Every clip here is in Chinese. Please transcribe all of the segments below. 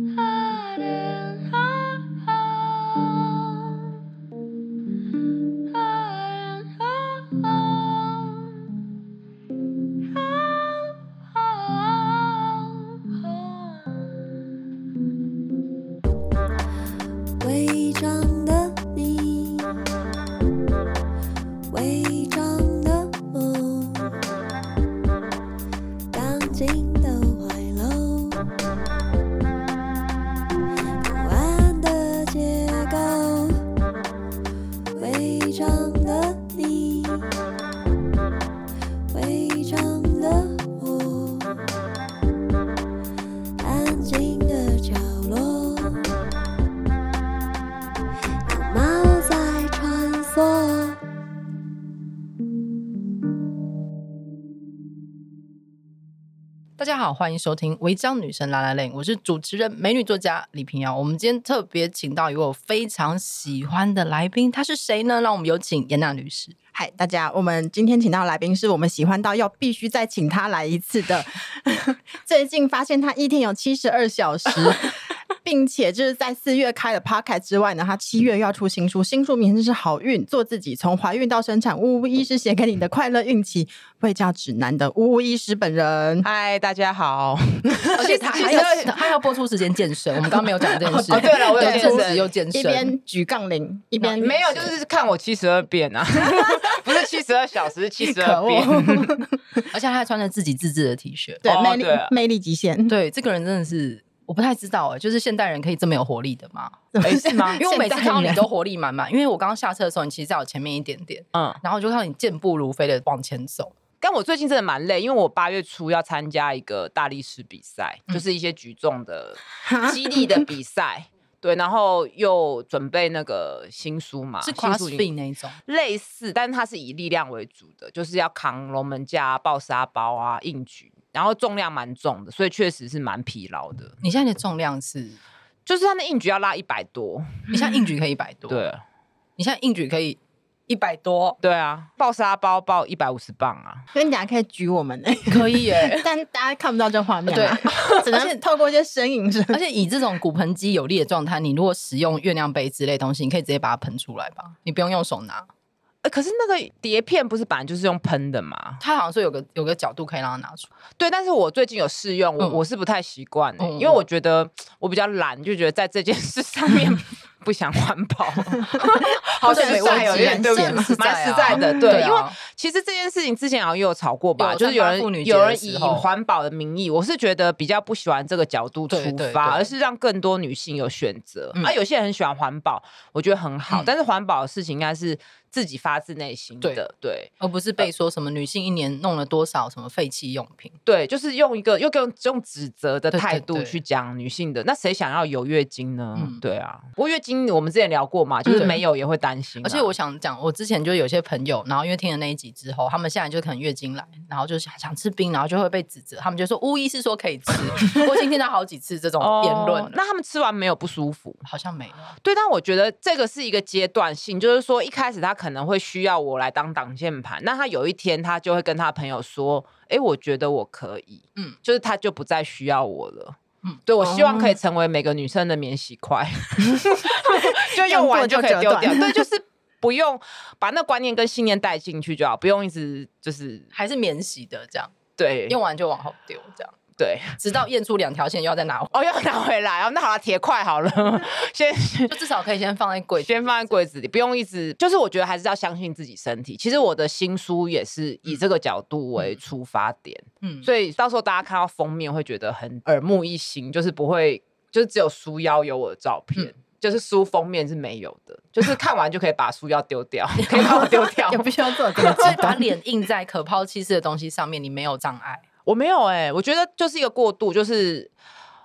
Mm-hmm. 欢迎收听《违章女神拉拉链》，我是主持人美女作家李平瑶。我们今天特别请到一位我非常喜欢的来宾，他是谁呢？让我们有请严娜女士。嗨，大家，我们今天请到的来宾是我们喜欢到要必须再请他来一次的。最近发现他一天有七十二小时。并且就是在四月开了 Podcast 之外呢，他七月又要出新书，新书名字是《好运做自己：从怀孕到生产》，呜呜医师写给你的快乐孕期卫教指南的呜呜医师本人。嗨，大家好。而且他还有他要播出时间健身，我们刚刚没有讲这件事。哦，对了，我有健身，有健身，一边举杠铃一边没有，就是看我七十二变啊，不是七十二小时，七十二变。而且他还穿着自己自制的 T 恤，对，魅力魅力极限。对，这个人真的是。我不太知道哎、欸，就是现代人可以这么有活力的吗？欸、是吗？因为我每次看到你都活力满满。因为我刚刚下车的时候，你其实在我前面一点点，嗯，然后就看到你健步如飞的往前走。但我最近真的蛮累，因为我八月初要参加一个大力士比赛，嗯、就是一些举重的激励的比赛。对，然后又准备那个新书嘛，是 CrossFit 那一种，类似，但是它是以力量为主的，就是要扛龙门架、抱沙包啊、硬举。然后重量蛮重的，所以确实是蛮疲劳的。你现在的重量是，就是他的硬举要拉一百多，你现在硬举可以一百多，对，你现在硬举可以一百多，对啊，抱沙包抱一百五十磅啊，所以你等下可以举我们呢？可以耶，但大家看不到这画面，对，只能透过一些身影。而且以这种骨盆肌有力的状态，你如果使用月亮杯之类东西，你可以直接把它喷出来吧，你不用用手拿。呃，可是那个碟片不是本来就是用喷的吗？它好像说有个有个角度可以让它拿出。对，但是我最近有试用，我、嗯、我是不太习惯、的，嗯、因为我觉得 我比较懒，就觉得在这件事上面。不想环保，好像没问题，对不对？蛮实在的，对，因为其实这件事情之前好像也有吵过吧，就是有人有人以环保的名义，我是觉得比较不喜欢这个角度出发，而是让更多女性有选择。啊有些人很喜欢环保，我觉得很好，但是环保的事情应该是自己发自内心的，对，而不是被说什么女性一年弄了多少什么废弃用品，对，就是用一个又用用指责的态度去讲女性的，那谁想要有月经呢？嗯对啊，不过月经。我们之前聊过嘛，就是没有也会担心。而且我想讲，我之前就有些朋友，然后因为听了那一集之后，他们现在就可能月经来，然后就想想吃冰，然后就会被指责。他们就说巫医是说可以吃，我已经听到好几次这种言论。那他们吃完没有不舒服？好像没有。对，但我觉得这个是一个阶段性，就是说一开始他可能会需要我来当挡箭牌，那他有一天他就会跟他朋友说：“哎，我觉得我可以。”嗯，就是他就不再需要我了。嗯，对，我希望可以成为每个女生的免洗块，就用完就可以丢掉。对，就是不用把那观念跟信念带进去就好，不用一直就是还是免洗的这样。对，用完就往后丢这样。对，直到验出两条线，又要再拿回哦，要拿回来哦。那好了，铁块好了，先就至少可以先放在柜，先放在柜子里，不用一直。就是我觉得还是要相信自己身体。其实我的新书也是以这个角度为出发点，嗯，所以到时候大家看到封面会觉得很耳目一新，就是不会，就是只有书腰有我的照片，嗯、就是书封面是没有的，就是看完就可以把书腰丢掉，可以把我丢掉，也不需要做这个，只 把脸印在可抛弃式的东西上面，你没有障碍。我没有哎、我觉得就是一个过渡，就是。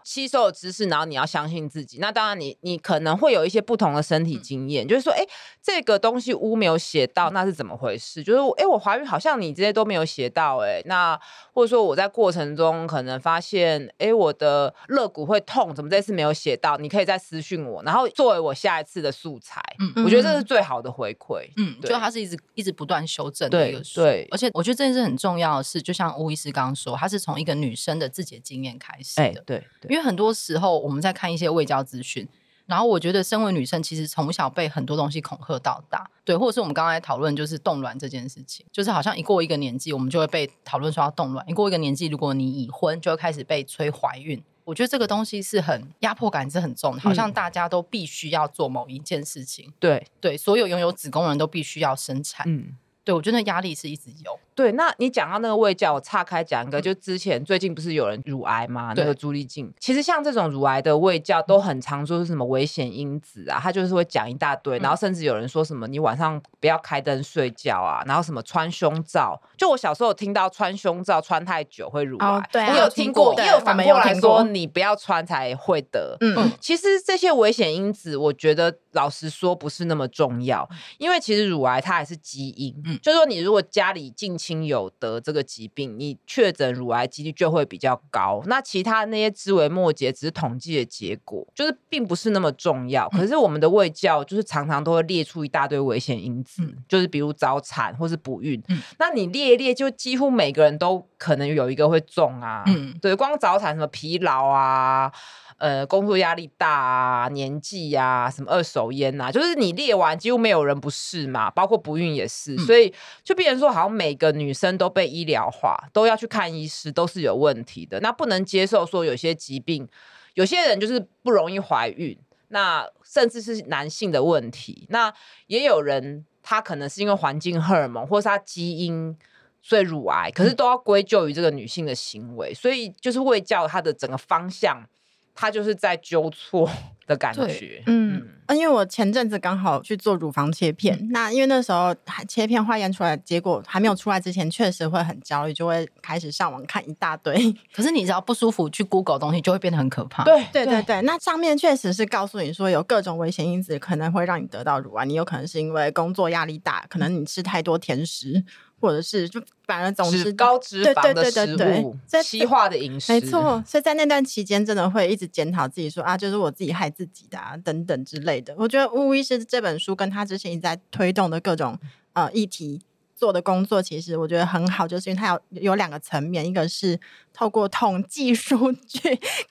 吸收的知识，然后你要相信自己。那当然你，你你可能会有一些不同的身体经验，嗯、就是说，哎，这个东西屋没有写到，那是怎么回事？就是，哎，我怀孕好像你这些都没有写到，哎，那或者说我在过程中可能发现，哎，我的肋骨会痛，怎么这次没有写到？你可以再私讯我，然后作为我下一次的素材。嗯，我觉得这是最好的回馈。嗯，就它是一直一直不断修正的一个书。对，对而且我觉得这件事很重要的是，就像吴医师刚刚说，他是从一个女生的自己的经验开始的。对对。因为很多时候我们在看一些未交资讯。然后我觉得，身为女生，其实从小被很多东西恐吓到大，对，或者是我们刚才讨论，就是冻卵这件事情，就是好像一过一个年纪，我们就会被讨论说要冻卵；一过一个年纪，如果你已婚，就会开始被催怀孕。我觉得这个东西是很压迫感是很重的，好像大家都必须要做某一件事情，对。对，所有拥有子宫的人都必须要生产，嗯，对，我觉得压力是一直有。对，那你讲到那个胃教，我岔开讲一个，就之前最近不是有人乳癌吗？那个朱丽静，其实像这种乳癌的胃教都很常说是什么危险因子啊，他就是会讲一大堆，然后甚至有人说什么你晚上不要开灯睡觉啊，然后什么穿胸罩，就我小时候有听到穿胸罩穿太久会乳癌，哦、对、啊，你有听过？也有反过来说你不要穿才会得。嗯，其实这些危险因子，我觉得老实说不是那么重要，因为其实乳癌它还是基因，嗯，就是说你如果家里近亲有得。这个疾病，你确诊乳癌几率就会比较高。那其他那些枝微末节只是统计的结果，就是并不是那么重要。可是我们的卫教就是常常都会列出一大堆危险因子，嗯、就是比如早产或是不孕。嗯、那你列一列，就几乎每个人都可能有一个会中啊。嗯，对，光早产什么疲劳啊。呃，工作压力大啊，年纪呀、啊，什么二手烟啊，就是你列完，几乎没有人不是嘛，包括不孕也是，嗯、所以就变成说，好像每个女生都被医疗化，都要去看医师，都是有问题的。那不能接受说有些疾病，有些人就是不容易怀孕，那甚至是男性的问题。那也有人他可能是因为环境荷尔蒙，或是他基因，所以乳癌，可是都要归咎于这个女性的行为。所以就是会教他的整个方向。他就是在纠错的感觉，嗯，因为我前阵子刚好去做乳房切片，嗯、那因为那时候切片化验出来结果还没有出来之前，确实会很焦虑，就会开始上网看一大堆。可是你只要不舒服，去 Google 东西就会变得很可怕。对对对对，那上面确实是告诉你说有各种危险因子可能会让你得到乳癌，你有可能是因为工作压力大，可能你吃太多甜食。或者是就反而总是高脂肪的食物，在西化的饮食，没错。所以在那段期间，真的会一直检讨自己说，说啊，就是我自己害自己的啊，等等之类的。我觉得巫医师这本书跟他之前一直在推动的各种呃议题做的工作，其实我觉得很好，就是因为他有有两个层面，一个是透过统计数据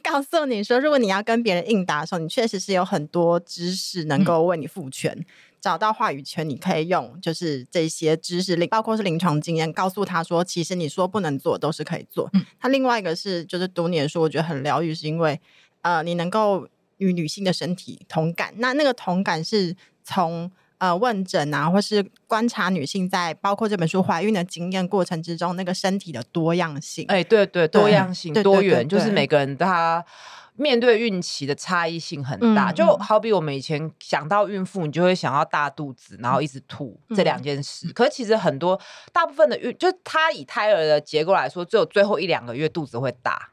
告诉你说，如果你要跟别人应答的时候，你确实是有很多知识能够为你赋权。嗯找到话语权，你可以用就是这些知识，包括是临床经验，告诉他说，其实你说不能做都是可以做。嗯，他另外一个是就是读你的书，我觉得很疗愈，是因为呃，你能够与女性的身体同感。那那个同感是从呃问诊啊，或是观察女性在包括这本书怀孕的经验过程之中，那个身体的多样性。哎，对对，多样性、多元，就是每个人他。面对孕期的差异性很大，嗯、就好比我们以前想到孕妇，你就会想要大肚子，然后一直吐、嗯、这两件事。可是其实很多大部分的孕，就是她以胎儿的结构来说，只有最后一两个月肚子会大，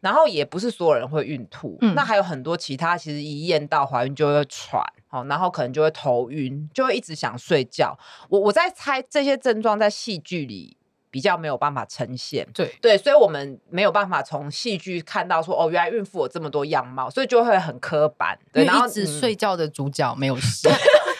然后也不是所有人会孕吐。嗯、那还有很多其他，其实一验到怀孕就会喘，然后可能就会头晕，就会一直想睡觉。我我在猜这些症状在戏剧里。比较没有办法呈现，对对，所以我们没有办法从戏剧看到说，哦，原来孕妇有这么多样貌，所以就会很刻板。对，然后一直睡觉的主角没有事，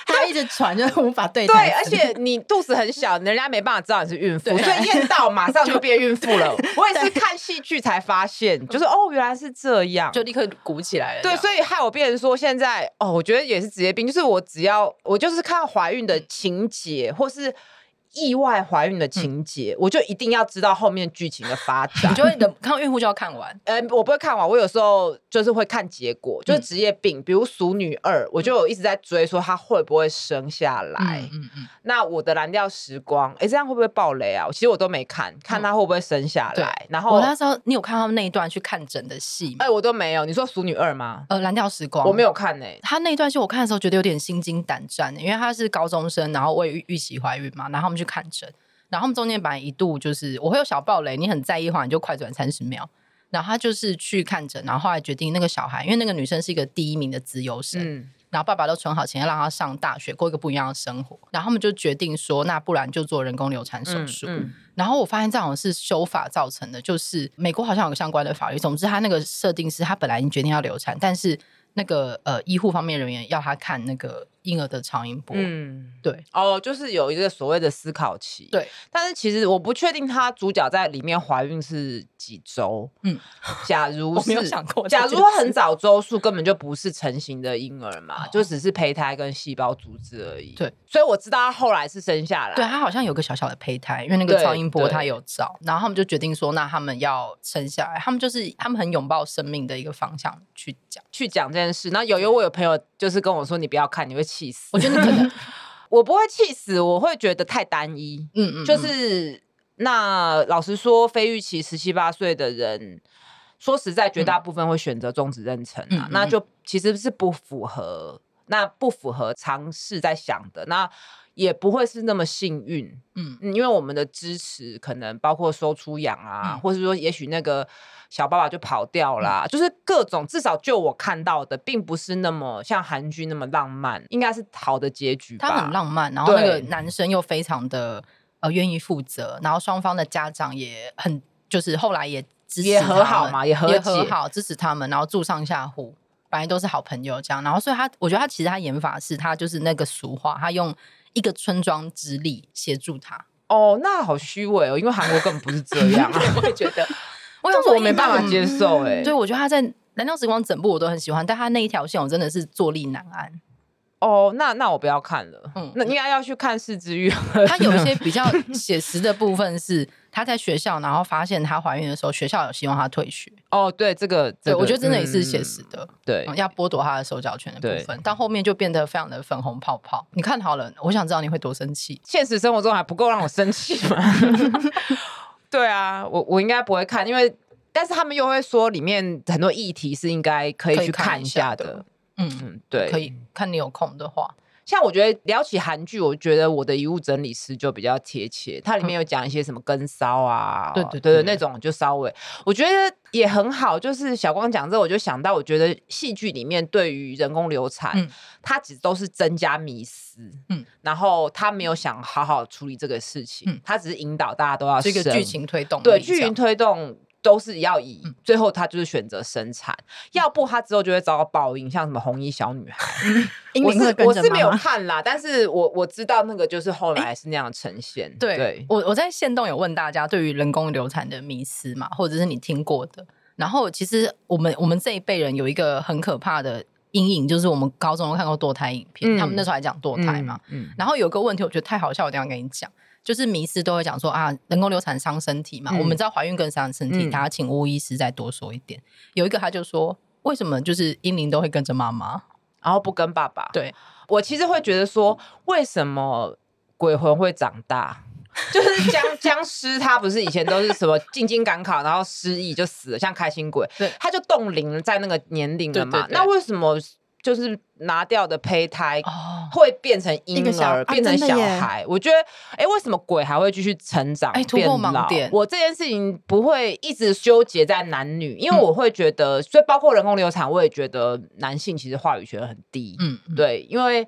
他一直喘，就无法对。对，而且你肚子很小，人家没办法知道你是孕妇，所以验到马上就变孕妇了。我也是看戏剧才发现，就是哦，原来是这样，就立刻鼓起来了。对，所以害我变成说，现在哦，我觉得也是职业病，就是我只要我就是看怀孕的情节或是。意外怀孕的情节，嗯、我就一定要知道后面剧情的发 展。你就会等看孕妇就要看完？呃，我不会看完，我有时候就是会看结果，就是职业病，嗯、比如《熟女二》，我就有一直在追，说她会不会生下来。嗯嗯，嗯那我的蓝调时光，哎、欸，这样会不会爆雷啊？其实我都没看，看她会不会生下来。嗯、然后我那时候，你有看他们那一段去看诊的戏吗？哎、欸，我都没有。你说《熟女二》吗？呃，蓝调时光我没有看呢、欸。他那一段戏我看的时候觉得有点心惊胆战，因为她是高中生，然后未预预期怀孕嘛，然后我们去看诊。然后他们中间本来一度就是我会有小暴雷，你很在意的话，你就快转三十秒。然后他就是去看诊，然后后来决定那个小孩，因为那个女生是一个第一名的资优生，嗯、然后爸爸都存好钱要让她上大学，过一个不一样的生活。然后他们就决定说，那不然就做人工流产手术。嗯嗯、然后我发现这好像是修法造成的，就是美国好像有个相关的法律。总之，他那个设定是他本来已经决定要流产，但是那个呃医护方面人员要他看那个。婴儿的超音波。嗯，对，哦，就是有一个所谓的思考期。对，但是其实我不确定他主角在里面怀孕是几周。嗯，假如没有想过，假如很早周数根本就不是成型的婴儿嘛，哦、就只是胚胎跟细胞组织而已。对，所以我知道他后来是生下来。对，他好像有个小小的胚胎，因为那个超音波他有照，然后他们就决定说，那他们要生下来，他们就是他们很拥抱生命的一个方向去讲去讲这件事。那有有我有朋友就是跟我说，你不要看，你会气死。我觉得你可能，我不会气死，我会觉得太单一。嗯，嗯嗯，就是那老实说，非预期十七八岁的人，说实在，绝大部分会选择终止妊娠啊，嗯嗯嗯，那就其实是不符合，那不符合尝试在想的那。也不会是那么幸运，嗯，因为我们的支持可能包括收出养啊，嗯、或是说也许那个小爸爸就跑掉啦，嗯、就是各种至少就我看到的，并不是那么像韩剧那么浪漫，应该是好的结局吧。他很浪漫，然后那个男生又非常的呃愿意负责，然后双方的家长也很就是后来也支持也和好嘛，也和也和好支持他们，然后住上下户，本来都是好朋友这样，然后所以他我觉得他其实他演法是他就是那个俗话，他用。一个村庄之力协助他哦，那好虚伪哦，因为韩国根本不是这样啊，我也觉得，我想说我没办法接受哎，对，我觉得他在《蓝调时光》整部我都很喜欢，但他那一条线我真的是坐立难安。哦，那那我不要看了，嗯，那应该要去看《是枝裕和》。他有一些比较写实的部分是他在学校，然后发现她怀孕的时候，学校有希望她退学。哦，对，这个，对，我觉得真的也是写实的，对，要剥夺她的手脚权的部分，到后面就变得非常的粉红泡泡。你看好了，我想知道你会多生气。现实生活中还不够让我生气吗？对啊，我我应该不会看，因为但是他们又会说里面很多议题是应该可以去看一下的。嗯嗯，对，可以看你有空的话。像我觉得聊起韩剧，我觉得我的遗物整理师就比较贴切。它里面有讲一些什么跟骚啊，对对对，那种就稍微我觉得也很好。就是小光讲这，我就想到，我觉得戏剧里面对于人工流产，它其实都是增加迷思，嗯，然后他没有想好好处理这个事情，他只是引导大家都要这个剧情推动，对剧情推动。都是要以最后他就是选择生产，嗯、要不他之后就会遭到报应，像什么红衣小女孩。嗯、我是我是没有看啦，但是我我知道那个就是后来是那样呈现。欸、对，对我我在线动有问大家对于人工流产的迷思嘛，或者是你听过的。然后其实我们我们这一辈人有一个很可怕的阴影，就是我们高中有看过堕胎影片，嗯、他们那时候还讲堕胎嘛。嗯嗯、然后有个问题，我觉得太好笑，我等一下跟你讲。就是迷思都会讲说啊，人工流产伤身体嘛。嗯、我们知道怀孕更伤身体，大家请巫医师再多说一点。嗯、有一个他就说，为什么就是婴灵都会跟着妈妈，然后不跟爸爸？对，我其实会觉得说，为什么鬼魂会长大？就是僵僵尸，他不是以前都是什么进京赶考，然后失忆就死了，像开心鬼，对，他就冻龄在那个年龄了嘛。那为什么？就是拿掉的胚胎会变成婴儿，变成小孩。我觉得，哎，为什么鬼还会继续成长？哎，突破盲点。我这件事情不会一直纠结在男女，因为我会觉得，所以包括人工流产，我也觉得男性其实话语权很低。嗯，对，因为。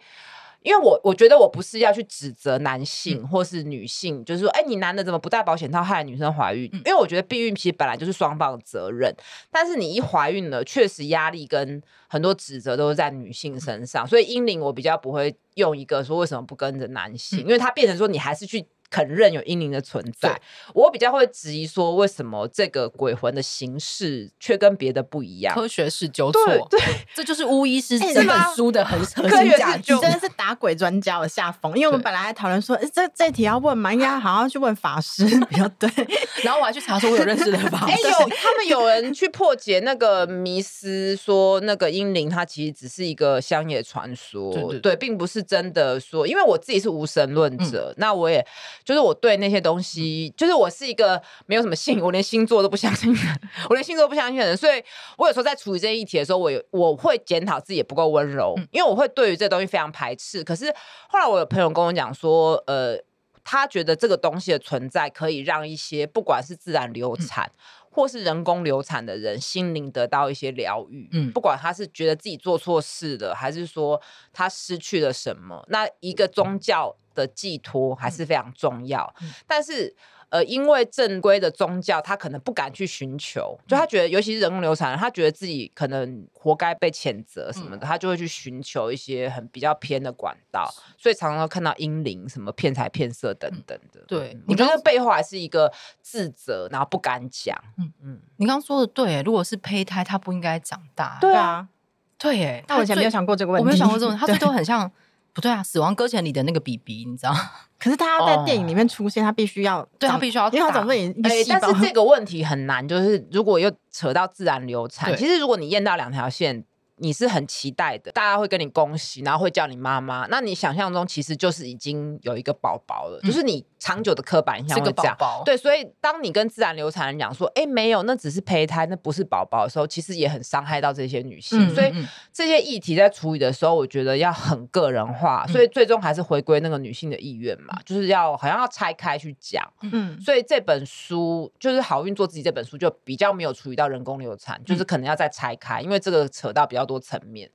因为我我觉得我不是要去指责男性或是女性，嗯、就是说，哎，你男的怎么不戴保险套害女生怀孕？嗯、因为我觉得避孕其实本来就是双方的责任，但是你一怀孕了，确实压力跟很多指责都是在女性身上，所以英灵我比较不会用一个说为什么不跟着男性，嗯、因为它变成说你还是去。肯认有英灵的存在，我比较会质疑说，为什么这个鬼魂的形式却跟别的不一样？科学是纠错，对，对这就是巫医师 这本书的很核心价值。真的是打鬼专家的下风，因为我们本来还讨论说，对这这题要问嘛，应该好像去问法师 比较对。然后我还去查说，我有认识的法师，哎，有他们有人去破解那个迷思，说那个英灵它其实只是一个乡野传说，对，对，对，对，并不是真的说。因为我自己是无神论者，嗯、那我也。就是我对那些东西，就是我是一个没有什么信，我连星座都不相信的，我连星座都不相信的人，所以我有时候在处理这些议题的时候，我有我会检讨自己也不够温柔，因为我会对于这东西非常排斥。可是后来我有朋友跟我讲说，呃，他觉得这个东西的存在可以让一些不管是自然流产或是人工流产的人心灵得到一些疗愈，嗯，不管他是觉得自己做错事了，还是说他失去了什么，那一个宗教。的寄托还是非常重要，嗯、但是呃，因为正规的宗教，他可能不敢去寻求，就他觉得，尤其是人工流产，他觉得自己可能活该被谴责什么的，嗯、他就会去寻求一些很比较偏的管道，所以常常看到阴灵什么骗财骗色等等的。嗯、对，你觉得背后还是一个自责，然后不敢讲。嗯嗯，你刚刚说的对，如果是胚胎，他不应该长大。对啊，对，哎，但我以前没有想过这个问题，我没有想过这种，他最多很像。不对啊，死亡搁浅里的那个 BB，你知道？可是他在电影里面出现，他必须要，对他必须要，因为他总是一个细胞。但是这个问题很难，就是如果又扯到自然流 产，其实如果你验到两条线。你是很期待的，大家会跟你恭喜，然后会叫你妈妈。那你想象中其实就是已经有一个宝宝了，嗯、就是你长久的刻板印象会这样。宝宝对，所以当你跟自然流产人讲说，哎、欸，没有，那只是胚胎，那不是宝宝的时候，其实也很伤害到这些女性。嗯、所以这些议题在处理的时候，我觉得要很个人化，嗯、所以最终还是回归那个女性的意愿嘛，嗯、就是要好像要拆开去讲。嗯，所以这本书就是《好运做自己》这本书就比较没有处理到人工流产，嗯、就是可能要再拆开，因为这个扯到比较多。多层面，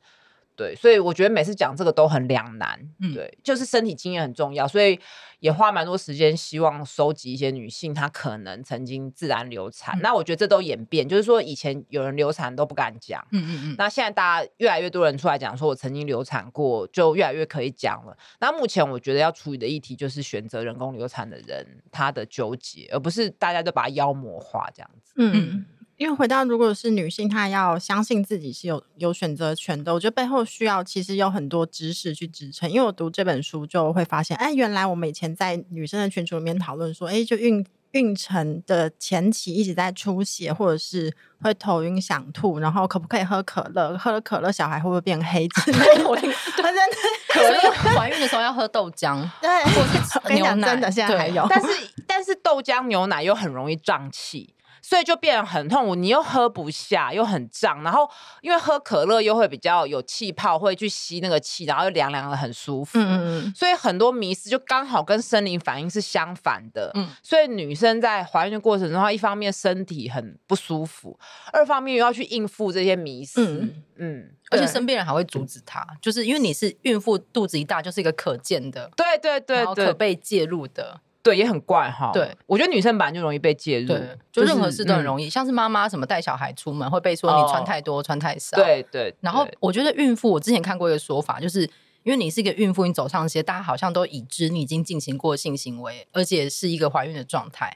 对，所以我觉得每次讲这个都很两难，嗯、对，就是身体经验很重要，所以也花蛮多时间，希望收集一些女性她可能曾经自然流产，嗯、那我觉得这都演变，就是说以前有人流产都不敢讲，嗯嗯嗯，那现在大家越来越多人出来讲，说我曾经流产过，就越来越可以讲了。那目前我觉得要处理的议题就是选择人工流产的人他的纠结，而不是大家都把它妖魔化这样子，嗯。嗯因为回到，如果是女性，她要相信自己是有有选择权的。我觉得背后需要其实有很多知识去支撑。因为我读这本书就会发现，哎，原来我们以前在女生的群组里面讨论说，哎，就孕孕程的前期一直在出血，或者是会头晕想吐，然后可不可以喝可乐？喝了可乐，小孩会不会变黑之类的？我听，真的可乐怀孕的时候要喝豆浆，对，或是牛奶。真的现在还有，但是但是豆浆牛奶又很容易胀气。所以就变得很痛苦，你又喝不下，又很胀，然后因为喝可乐又会比较有气泡，会去吸那个气，然后又凉凉的很舒服。嗯嗯，所以很多迷思就刚好跟生理反应是相反的。嗯，所以女生在怀孕的过程中，一方面身体很不舒服，二方面又要去应付这些迷思。嗯，嗯，而且身边人还会阻止她，就是因为你是孕妇，肚子一大就是一个可见的，对对对，然后可被介入的。对，也很怪哈。对，我觉得女生本来就容易被介入，对，就任何事都很容易。像是妈妈什么带小孩出门会被说你穿太多、穿太少。对对。然后我觉得孕妇，我之前看过一个说法，就是因为你是一个孕妇，你走上街，大家好像都已知你已经进行过性行为，而且是一个怀孕的状态，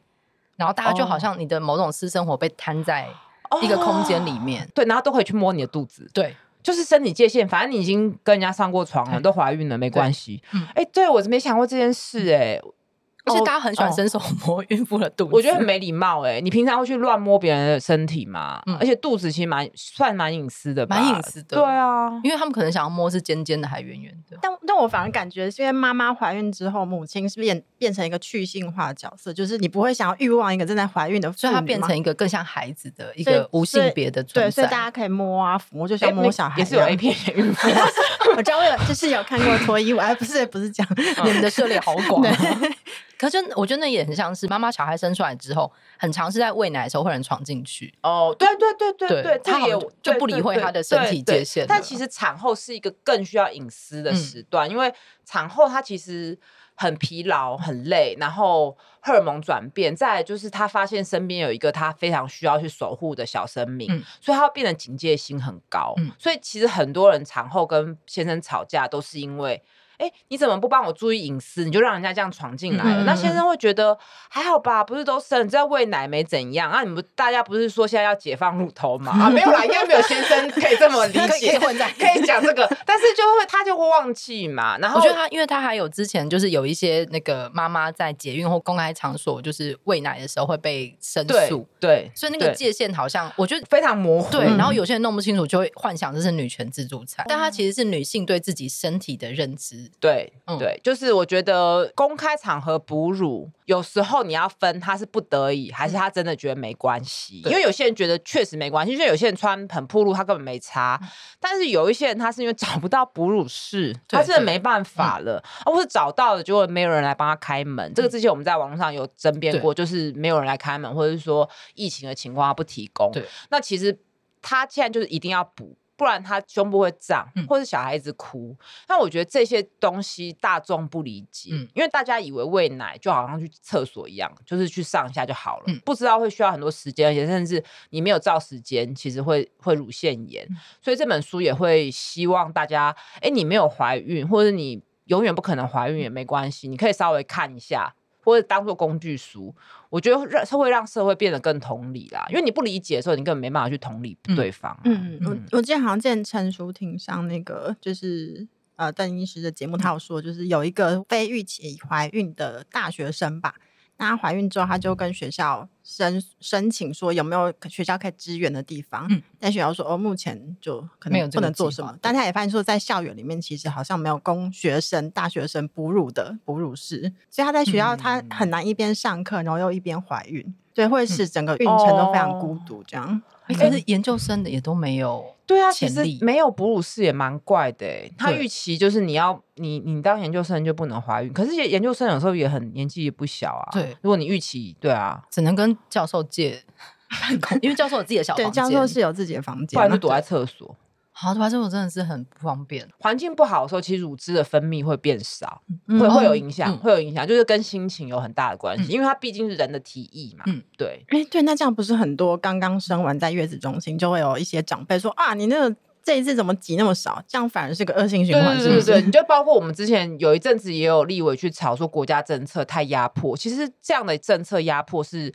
然后大家就好像你的某种私生活被摊在一个空间里面，对，然后都可以去摸你的肚子，对，就是生理界限，反正你已经跟人家上过床了，都怀孕了，没关系。嗯，哎，对我没想过这件事，哎。而且大家很喜欢伸手摸孕妇的肚子，我觉得很没礼貌哎！你平常会去乱摸别人的身体吗？而且肚子其实蛮算蛮隐私的，蛮隐私的。对啊，因为他们可能想要摸是尖尖的还圆圆的。但但我反而感觉是因为妈妈怀孕之后，母亲是不是变变成一个去性化的角色？就是你不会想要欲望一个正在怀孕的，所以她变成一个更像孩子的一个无性别的存在。对，所以大家可以摸啊抚摸，就像摸小孩。也是有 A 片孕妇，我知道我有就是有看过脱衣舞，哎，不是不是讲你们的涉猎好广。可是我觉得那也很像是妈妈小孩生出来之后，很常是在喂奶的时候会有人闯进去。哦，对对对对对，他也就不理会他的身体界限。但其实产后是一个更需要隐私的时段，因为产后它其实很疲劳、很累，然后荷尔蒙转变，再来就是他发现身边有一个他非常需要去守护的小生命，所以他变得警戒心很高。所以其实很多人产后跟先生吵架都是因为。哎，你怎么不帮我注意隐私？你就让人家这样闯进来了。嗯、那先生会觉得还好吧？不是都生，只要喂奶没怎样啊？你们大家不是说现在要解放乳头吗？啊，没有啦，应该没有先生可以这么理解，可以讲这个。但是就会他就会忘记嘛。然后我觉得他，因为他还有之前就是有一些那个妈妈在捷运或公开场所就是喂奶的时候会被申诉，对，所以那个界限好像我觉得非常模糊。对，然后有些人弄不清楚，就会幻想这是女权自助餐，嗯、但他其实是女性对自己身体的认知。对，嗯、对，就是我觉得公开场合哺乳，有时候你要分他是不得已，还是他真的觉得没关系。因为有些人觉得确实没关系，就有些人穿很暴露，他根本没差。嗯、但是有一些人他是因为找不到哺乳室，他真的没办法了，或是找到了，结果没有人来帮他开门。嗯、这个之前我们在网络上有争辩过，就是没有人来开门，或者是说疫情的情况他不提供。对，那其实他现在就是一定要补。不然他胸部会胀，嗯或是小孩子哭。那我觉得这些东西大众不理解，嗯因为大家以为喂奶就好像去厕所一样，就是去上一下就好了，嗯不知道会需要很多时间，而且甚至你没有照时间，其实会会乳腺炎。嗯所以这本书也会希望大家，哎，你没有怀孕，或者你永远不可能怀孕也没关系，你可以稍微看一下。或者当做工具书，我觉得让会让社会变得更同理啦。因为你不理解的时候，你根本没办法去同理对方、啊。嗯，我我记得好像之前陈淑婷上那个就是呃邓医师的节目，他有说，就是有一个非预期怀孕的大学生吧。那她怀孕之后，她就跟学校申申请说有没有学校可以支援的地方。嗯，但学校说哦，目前就可能不能做什么。但他也发现说，在校园里面其实好像没有供学生、大学生哺乳的哺乳室，所以他在学校他很难一边上课，然后又一边怀孕，所以会使整个孕程都非常孤独。这样，可是研究生的也都没有。对啊，其实没有哺乳室也蛮怪的。他预期就是你要你你当研究生就不能怀孕，可是研究生有时候也很年纪也不小啊。对，如果你预期对啊，只能跟教授借办公，因为教授有自己的小房间，对，教授是有自己的房间，不然就躲在厕所。好，反正我真的是很不方便。环境不好的时候，其实乳汁的分泌会变少，嗯、会会有影响，嗯、会有影响，就是跟心情有很大的关系，嗯、因为它毕竟是人的体液嘛。嗯，对。哎，对，那这样不是很多刚刚生完在月子中心，就会有一些长辈说啊，你那个这一次怎么挤那么少？这样反而是个恶性循环，是不是？对，你就包括我们之前有一阵子也有立委去吵说国家政策太压迫，其实这样的政策压迫是。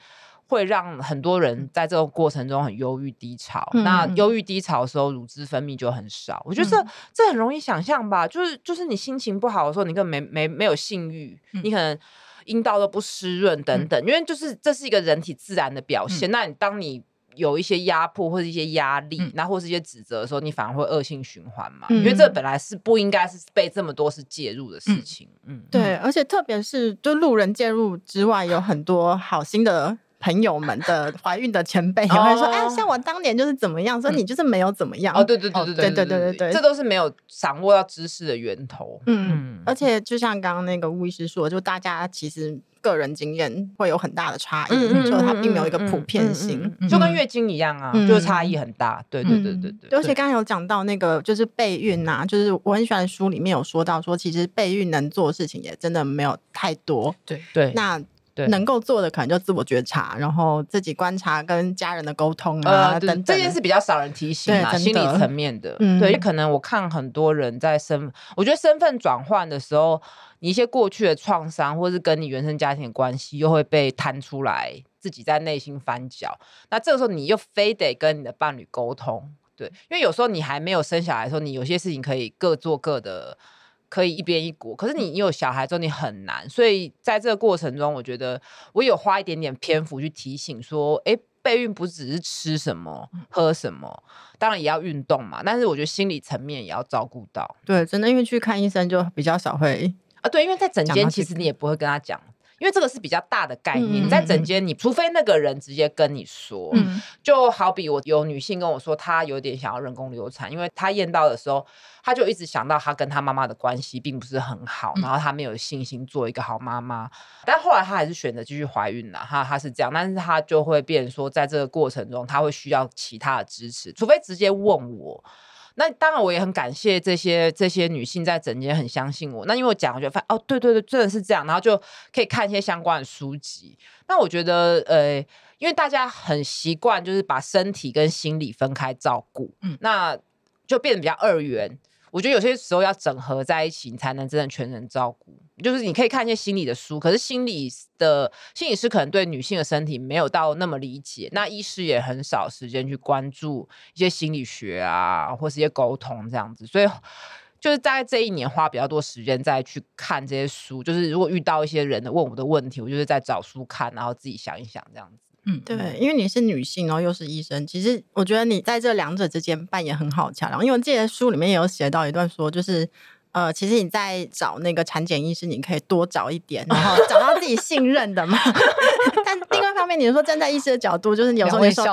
会让很多人在这个过程中很忧郁低潮。嗯、那忧郁低潮的时候，乳汁分泌就很少。我觉得这、嗯、这很容易想象吧，就是就是你心情不好的时候，你根本没没没有性欲，嗯、你可能阴道都不湿润等等。嗯、因为就是这是一个人体自然的表现。嗯、那你当你有一些压迫或者一些压力，那、嗯、或是一些指责的时候，你反而会恶性循环嘛。嗯、因为这本来是不应该是被这么多是介入的事情。嗯，嗯对，而且特别是就路人介入之外，有很多好心的。朋友们的怀孕的前辈 也会说：“哎，像我当年就是怎么样，说你就是没有怎么样。”哦，对对对对对对对对对，这都是没有掌握到知识的源头。嗯，而且就像刚刚那个巫医师说，就大家其实个人经验会有很大的差异，就它并没有一个普遍性，就跟月经一样啊，就差异很大。对对对对对。而且刚刚有讲到那个就是备孕啊，就是我很喜欢书里面有说到说，其实备孕能做的事情也真的没有太多。对对，那。对能够做的可能就自我觉察，然后自己观察跟家人的沟通啊、呃、等等，这件事比较少人提醒啊，心理层面的。嗯、对，可能我看很多人在身，我觉得身份转换的时候，你一些过去的创伤，或是跟你原生家庭的关系，又会被摊出来，自己在内心翻搅。那这个时候，你又非得跟你的伴侣沟通，对，因为有时候你还没有生小孩的时候，你有些事情可以各做各的。可以一边一国，可是你有小孩之后你很难，所以在这个过程中，我觉得我有花一点点篇幅去提醒说，哎，备孕不只是吃什么、喝什么，当然也要运动嘛，但是我觉得心理层面也要照顾到。对，真的，因为去看医生就比较少会啊，对，因为在诊间其实你也不会跟他讲。因为这个是比较大的概念，你在整间，你除非那个人直接跟你说，嗯、就好比我有女性跟我说，她有点想要人工流产，因为她验到的时候，她就一直想到她跟她妈妈的关系并不是很好，然后她没有信心做一个好妈妈，但后来她还是选择继续怀孕了，她她是这样，但是她就会变成说，在这个过程中，她会需要其他的支持，除非直接问我。那当然，我也很感谢这些这些女性在整间很相信我。那因为我讲，我觉得发现哦，对对对，真的是这样，然后就可以看一些相关的书籍。那我觉得，呃，因为大家很习惯就是把身体跟心理分开照顾，嗯，那就变得比较二元。我觉得有些时候要整合在一起，你才能真的全人照顾。就是你可以看一些心理的书，可是心理的心理师可能对女性的身体没有到那么理解，那医师也很少时间去关注一些心理学啊，或是一些沟通这样子。所以就是在这一年花比较多时间再去看这些书。就是如果遇到一些人的问我的问题，我就是在找书看，然后自己想一想这样子。嗯，对，因为你是女性，然后又是医生，其实我觉得你在这两者之间扮演很好桥梁。因为这些书里面也有写到一段说，就是。呃，其实你在找那个产检医师，你可以多找一点，然后找到自己信任的嘛。但另外一方面，你说站在医师的角度，就是你有时候你收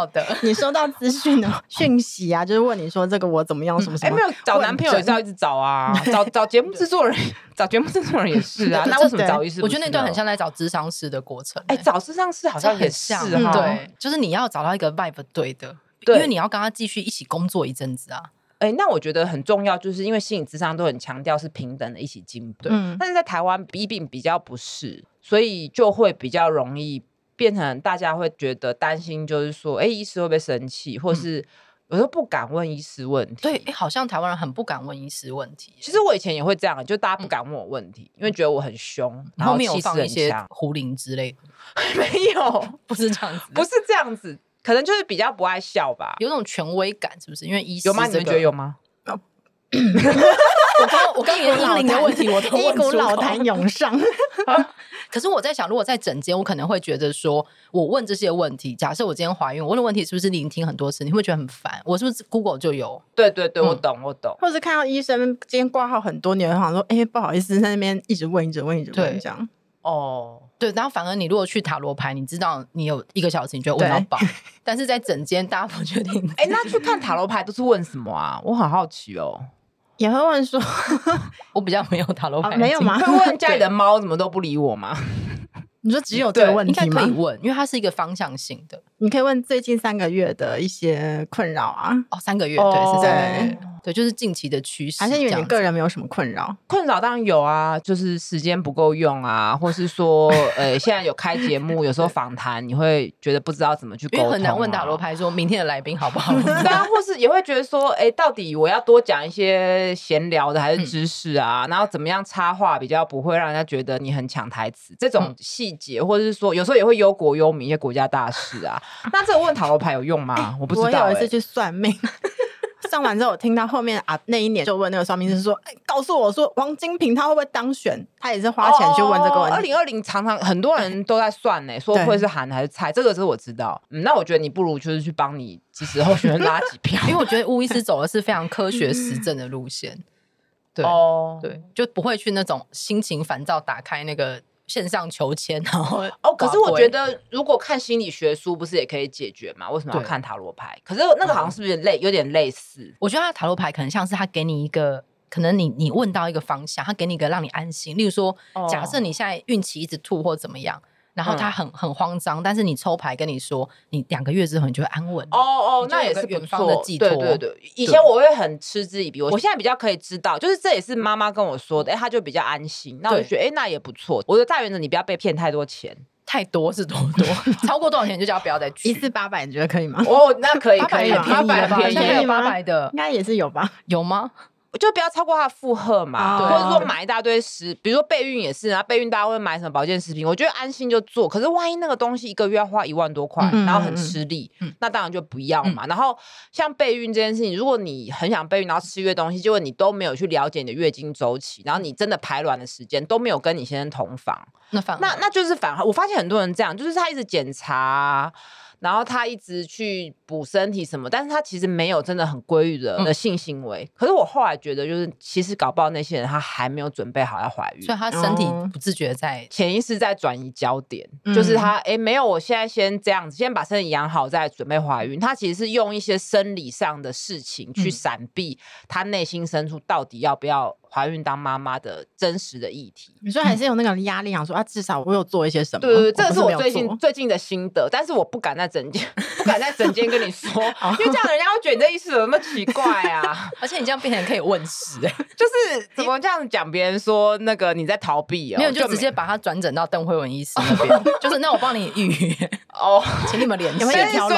你收到资讯的 讯息啊，就是问你说这个我怎么样，什么什么？哎，没有找男朋友也是要一直找啊，找找节目制作人，找节目制作人也是啊。那为什么找医师？我觉得那段很像在找智商师的过程。哎，找智商师好像也像哈，对，就是你要找到一个 vibe 对的，因为你要跟他继续一起工作一阵子啊。哎、欸，那我觉得很重要，就是因为心理智商都很强调是平等的，一起进步。嗯，但是在台湾一定比较不是，所以就会比较容易变成大家会觉得担心，就是说，哎、欸，医师会不会生气，或是有时候不敢问医师问题。对，好像台湾人很不敢问医师问题。其实我以前也会这样，就大家不敢问我问题，嗯、因为觉得我很凶，然后气势很强。后面有放一些胡林之类的，没有，不是这样子，不是这样子。可能就是比较不爱笑吧，有种权威感，是不是？因为医师、有吗？你们觉得有吗？我刚我刚连医龄的问题我都问出老痰涌上。可是我在想，如果在整间，我可能会觉得说，我问这些问题，假设我今天怀孕，我问的问题是不是聆听很多次？你会觉得很烦？我是不是 Google 就有？对对对，我懂、嗯、我懂。或者是看到医生今天挂号很多年，好像说，哎、欸，不好意思，在那边一直问，一直问，一直问，这样。哦。对，然后反而你如果去塔罗牌，你知道你有一个小时，你就问到饱。但是在整间，大家不确定。哎，那去看塔罗牌都是问什么啊？我好好奇哦。也会问说，我比较没有塔罗牌、哦，没有吗？会问家里的猫怎么都不理我吗？你说只有这个问题吗？可以问，因为它是一个方向性的。你可以问最近三个月的一些困扰啊。哦，三个月，对，是三个月。对，就是近期的趋势。还是因为你个人没有什么困扰？困扰当然有啊，就是时间不够用啊，或是说，呃，现在有开节目，有时候 访谈，你会觉得不知道怎么去沟通，因为很难问塔罗牌说明天的来宾好不好？对啊，或是也会觉得说，哎，到底我要多讲一些闲聊的还是知识啊？然后怎么样插话比较不会让人家觉得你很抢台词？这种细节，或者是说，有时候也会忧国忧民，一些国家大事啊。那这个问塔罗牌有用吗？我不知道。我有一次去算命。上完之后，我听到后面啊，那一年就问那个算命师说：“哎、欸，告诉我说王金平他会不会当选？他也是花钱去问这个问题。”二零二零常常很多人都在算呢、欸，说会是韩还是蔡，这个是我知道。嗯，那我觉得你不如就是去帮你支持候选人拉几票，因为我觉得巫医师走的是非常科学实证的路线。对哦，对，就不会去那种心情烦躁，打开那个。线上求签，然后哦，可是我觉得如果看心理学书，不是也可以解决吗？为什么要看塔罗牌？可是那个好像是不是类有点类似？我觉得他塔罗牌可能像是他给你一个，可能你你问到一个方向，他给你一个让你安心。例如说，假设你现在运气一直吐或怎么样。然后他很很慌张，但是你抽牌跟你说，你两个月之后你就会安稳。哦哦，那也是远方的寄托。对对对，以前我会很嗤之以鼻，我现在比较可以知道，就是这也是妈妈跟我说的，哎，他就比较安心。那我就觉得，哎，那也不错。我的大原则，你不要被骗太多钱，太多是多多，超过多少钱就叫不要再去。一次八百，你觉得可以吗？哦，那可以可以，八百便宜有八百的，应该也是有吧？有吗？就不要超过他的负荷嘛，或者说买一大堆食，比如说备孕也是啊，备孕大家会买什么保健食品，我觉得安心就做。可是万一那个东西一个月要花一万多块，然后很吃力，那当然就不要嘛。然后像备孕这件事情，如果你很想备孕，然后吃月东西，结果你都没有去了解你的月经周期，然后你真的排卵的时间都没有跟你先生同房，那反那那就是反而。我发现很多人这样，就是他一直检查。然后他一直去补身体什么，但是他其实没有真的很规律的的性行为。嗯、可是我后来觉得，就是其实搞不好那些人他还没有准备好要怀孕，所以他身体不自觉在潜意识在转移焦点，嗯、就是他哎没有，我现在先这样子，先把身体养好再准备怀孕。他其实是用一些生理上的事情去闪避他内心深处到底要不要。怀孕当妈妈的真实的议题，你说还是有那个压力，想说啊，至少我有做一些什么？对对对，这个是我最近最近的心得，但是我不敢在整间，不敢在整间跟你说，因为这样人家会觉得你这意思有那么奇怪啊！而且你这样变成可以问世，哎，就是怎么这样讲别人说那个你在逃避啊？没有，就直接把它转诊到邓慧文医师 那边，就是那我帮你预约哦，请你们联系。所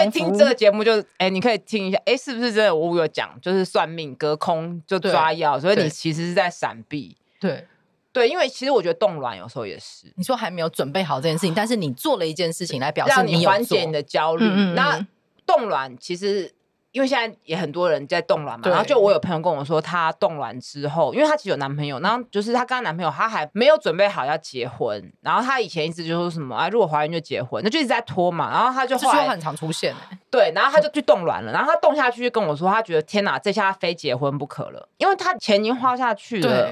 以听这个节目就哎，你可以听一下，哎，是不是真的？我有讲，就是算命隔空就抓药，所以你其实是在。在闪避，对对，因为其实我觉得冻卵有时候也是，你说还没有准备好这件事情，但是你做了一件事情来表示让你缓解你的焦虑。嗯嗯，那冻卵其实。因为现在也很多人在冻卵嘛，然后就我有朋友跟我说，她冻卵之后，因为她其实有男朋友，然后就是她跟她男朋友，她还没有准备好要结婚，然后她以前一直就说什么啊，如果怀孕就结婚，那就一直在拖嘛，然后她就后来很常出现，对，然后她就去冻卵了，然后她冻下去就跟我说，她觉得天哪，这下她非结婚不可了，因为她钱已经花下去了。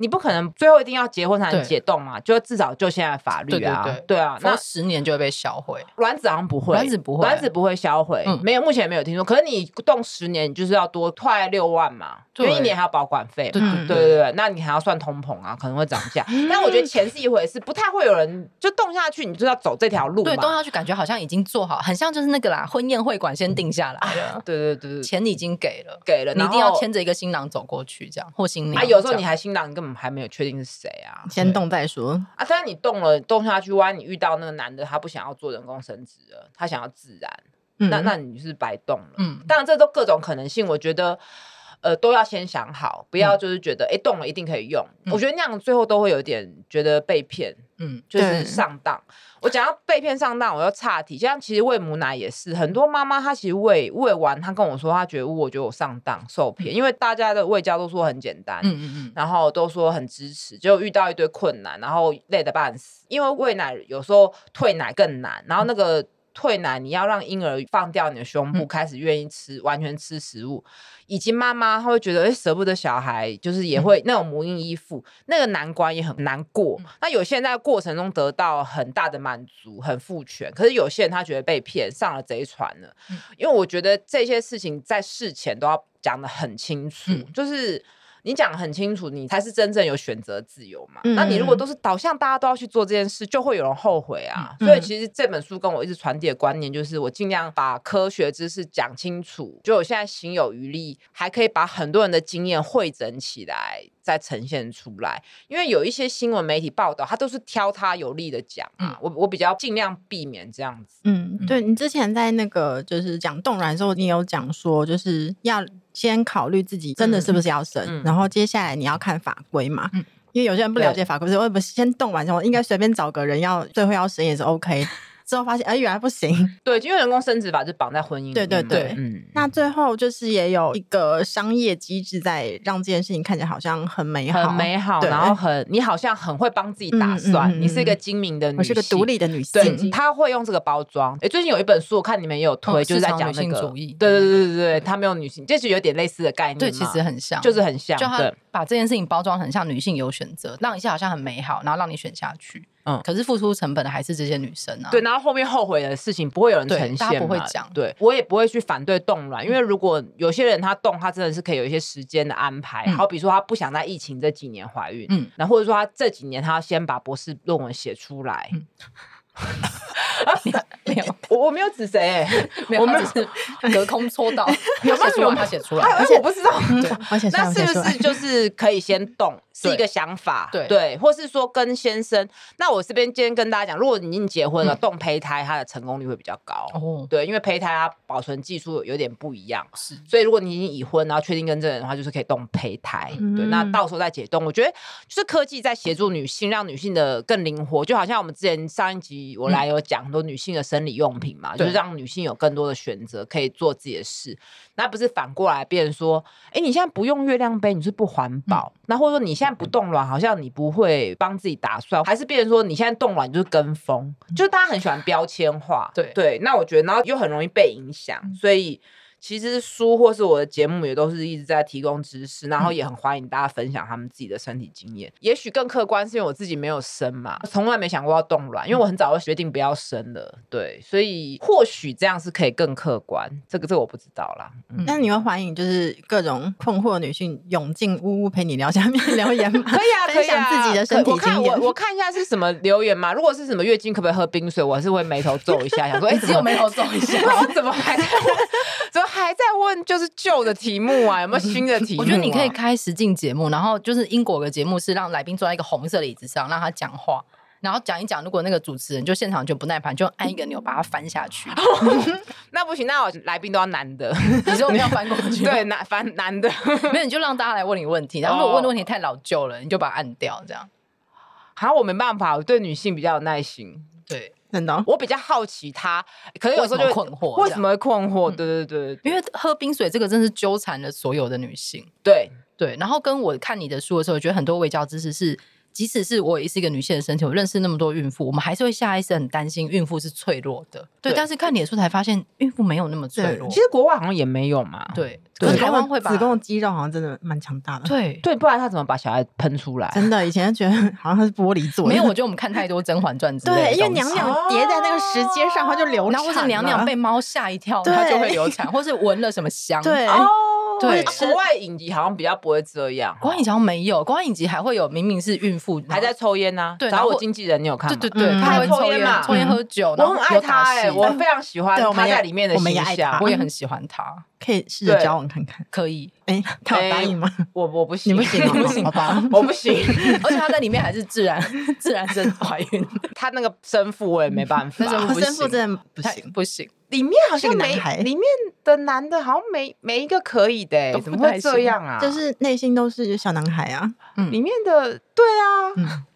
你不可能最后一定要结婚才能解冻嘛，就至少就现在法律啊，对对对，对啊，那十年就会被销毁。卵子好像不会，卵子不会，卵子不会销毁，嗯、没有，目前没有听说。可是你冻十年，你就是要多快六万嘛，因为一年还要保管费，对对对对对，那你还要算通膨啊，可能会涨价。但我觉得钱是一回事，不太会有人就冻下去，你就要走这条路。对，冻下去感觉好像已经做好，很像就是那个啦，婚宴会馆先定下来了，啊、对，对对对，钱已经给了，给了，你一定要牵着一个新郎走过去，这样或新娘。啊，有时候你还新郎，你根本还没有确定是谁啊，先动再说啊。但是你动了，动下去，万一你遇到那个男的，他不想要做人工生殖了，他想要自然，嗯、那那你是白动了。嗯，当然这都各种可能性，我觉得。呃，都要先想好，不要就是觉得哎，冻、嗯、了一定可以用。嗯、我觉得那样最后都会有点觉得被骗，嗯，就是上当。我讲到被骗上当，我要岔题。像其实喂母奶也是，很多妈妈她其实喂喂完，她跟我说她觉得我觉得我上当受骗，嗯、因为大家的喂教都说很简单，嗯嗯嗯，然后都说很支持，就遇到一堆困难，然后累得半死。因为喂奶有时候退奶更难，然后那个。退奶，你要让婴儿放掉你的胸部，开始愿意吃，嗯、完全吃食物。以及妈妈她会觉得，哎，舍不得小孩，就是也会那种母婴依附，嗯、那个难关也很难过。嗯、那有些人在过程中得到很大的满足，很父权，可是有些人他觉得被骗，上了贼船了。嗯、因为我觉得这些事情在事前都要讲的很清楚，嗯、就是。你讲得很清楚，你才是真正有选择自由嘛？嗯、那你如果都是导向大家都要去做这件事，就会有人后悔啊。嗯、所以其实这本书跟我一直传递的观念就是，我尽量把科学知识讲清楚，就我现在行有余力，还可以把很多人的经验汇整起来。再呈现出来，因为有一些新闻媒体报道，他都是挑他有利的讲啊。嗯、我我比较尽量避免这样子。嗯，对，你之前在那个就是讲冻卵的时候，你有讲说，就是要先考虑自己真的是不是要生，嗯、然后接下来你要看法规嘛。嗯、因为有些人不了解法规，所以我不先动完之后，应该随便找个人要最后要生也是 OK。之后发现，哎，原来不行。对，因为人工生殖法就绑在婚姻里。对对对，嗯。那最后就是也有一个商业机制在让这件事情看起来好像很美好，很美好，然后很你好像很会帮自己打算，你是一个精明的女性，是个独立的女性。对，她会用这个包装。哎，最近有一本书，我看你们也有推，就是在讲女性主义。对对对对对，她没有女性，这是有点类似的概念。对，其实很像，就是很像。就他把这件事情包装很像女性有选择，让一切好像很美好，然后让你选下去。嗯，可是付出成本的还是这些女生啊。对，然后后面后悔的事情不会有人呈现，大家不会讲。对，我也不会去反对冻卵，因为如果有些人他冻，他真的是可以有一些时间的安排。好比说他不想在疫情这几年怀孕，嗯，然后或者说他这几年他要先把博士论文写出来。没有，我我没有指谁，我们只是隔空戳到，有没有他写出来？而且我不知道，那是不是就是可以先冻？是一个想法，对。对，或是说跟先生，那我这边今天跟大家讲，如果你已经结婚了，冻胚胎它的成功率会比较高，哦，对，因为胚胎它保存技术有点不一样，是，所以如果你已经已婚，然后确定跟这个人的话，就是可以冻胚胎，对，那到时候再解冻，我觉得就是科技在协助女性，让女性的更灵活，就好像我们之前上一集我来有讲很多女性的生理用品嘛，就是让女性有更多的选择，可以做自己的事，那不是反过来变成说，哎，你现在不用月亮杯，你是不环保，那或者说你现在。不冻卵，好像你不会帮自己打算，还是变成说你现在冻卵就是跟风，就是大家很喜欢标签化，对对。那我觉得，然后又很容易被影响，所以。其实书或是我的节目也都是一直在提供知识，然后也很欢迎大家分享他们自己的身体经验。也许更客观是因为我自己没有生嘛，从来没想过要冻卵，因为我很早就决定不要生了。对，所以或许这样是可以更客观。这个这个我不知道啦。嗯，那你会欢迎就是各种困惑的女性涌进屋屋陪你聊下面留言吗？可以啊，可以啊。自己的身体经验。我看我我看一下是什么留言嘛。如果是什么月经可不可以喝冰水，我是会眉头皱一下，想说 哎，只有眉头皱一下，怎么还？怎么还在问？就是旧的题目啊，有没有新的题目啊？我觉得你可以开实境节目，然后就是英国的节目是让来宾坐在一个红色的椅子上，让他讲话，然后讲一讲。如果那个主持人就现场就不耐烦，就按一个钮把他翻下去。那不行，那我来宾都要男的。你说我们要翻过去？对，男翻男的。没有，你就让大家来问你问题，然后如果问的问题太老旧了，你就把它按掉，这样。好，我没办法，我对女性比较有耐心。对。真的，我比较好奇他，可能有时候就困惑，为什么会困惑？对对对，因为喝冰水这个真是纠缠了所有的女性。对。对，然后跟我看你的书的时候，我觉得很多微教知识是即使是我也是一个女性的身体，我认识那么多孕妇，我们还是会下意识很担心孕妇是脆弱的。对，对但是看脸书才发现，孕妇没有那么脆弱。其实国外好像也没有嘛。对，对可是台湾会把子宫的肌肉好像真的蛮强大的。对对，不然他怎么把小孩喷出来？真的，以前觉得 好像它是玻璃做的。没有，我觉得我们看太多《甄嬛传》之类的。对，因为娘娘叠在那个石阶上，它就流产。然后或是娘娘被猫吓一跳，对它就会流产，或是闻了什么香。对。哦对，国外影集好像比较不会这样。国外影集好像没有，国外影集还会有明明是孕妇还在抽烟呐。对，找我经纪人，你有看吗？对对对，他会抽烟嘛，抽烟喝酒。我很爱他哎，我非常喜欢他在里面的形象，我也很喜欢他。可以试着交往看看，可以。哎，他有答应吗？我我不行，你不行，你不行，好吧，我不行。而且他在里面还是自然 自然生怀孕，他那个生父我也没办法，生父真的不行。不行。里面好像没，里面的男的好像没没一个可以的，怎么会这样啊？就是内心都是小男孩啊，里面的对啊。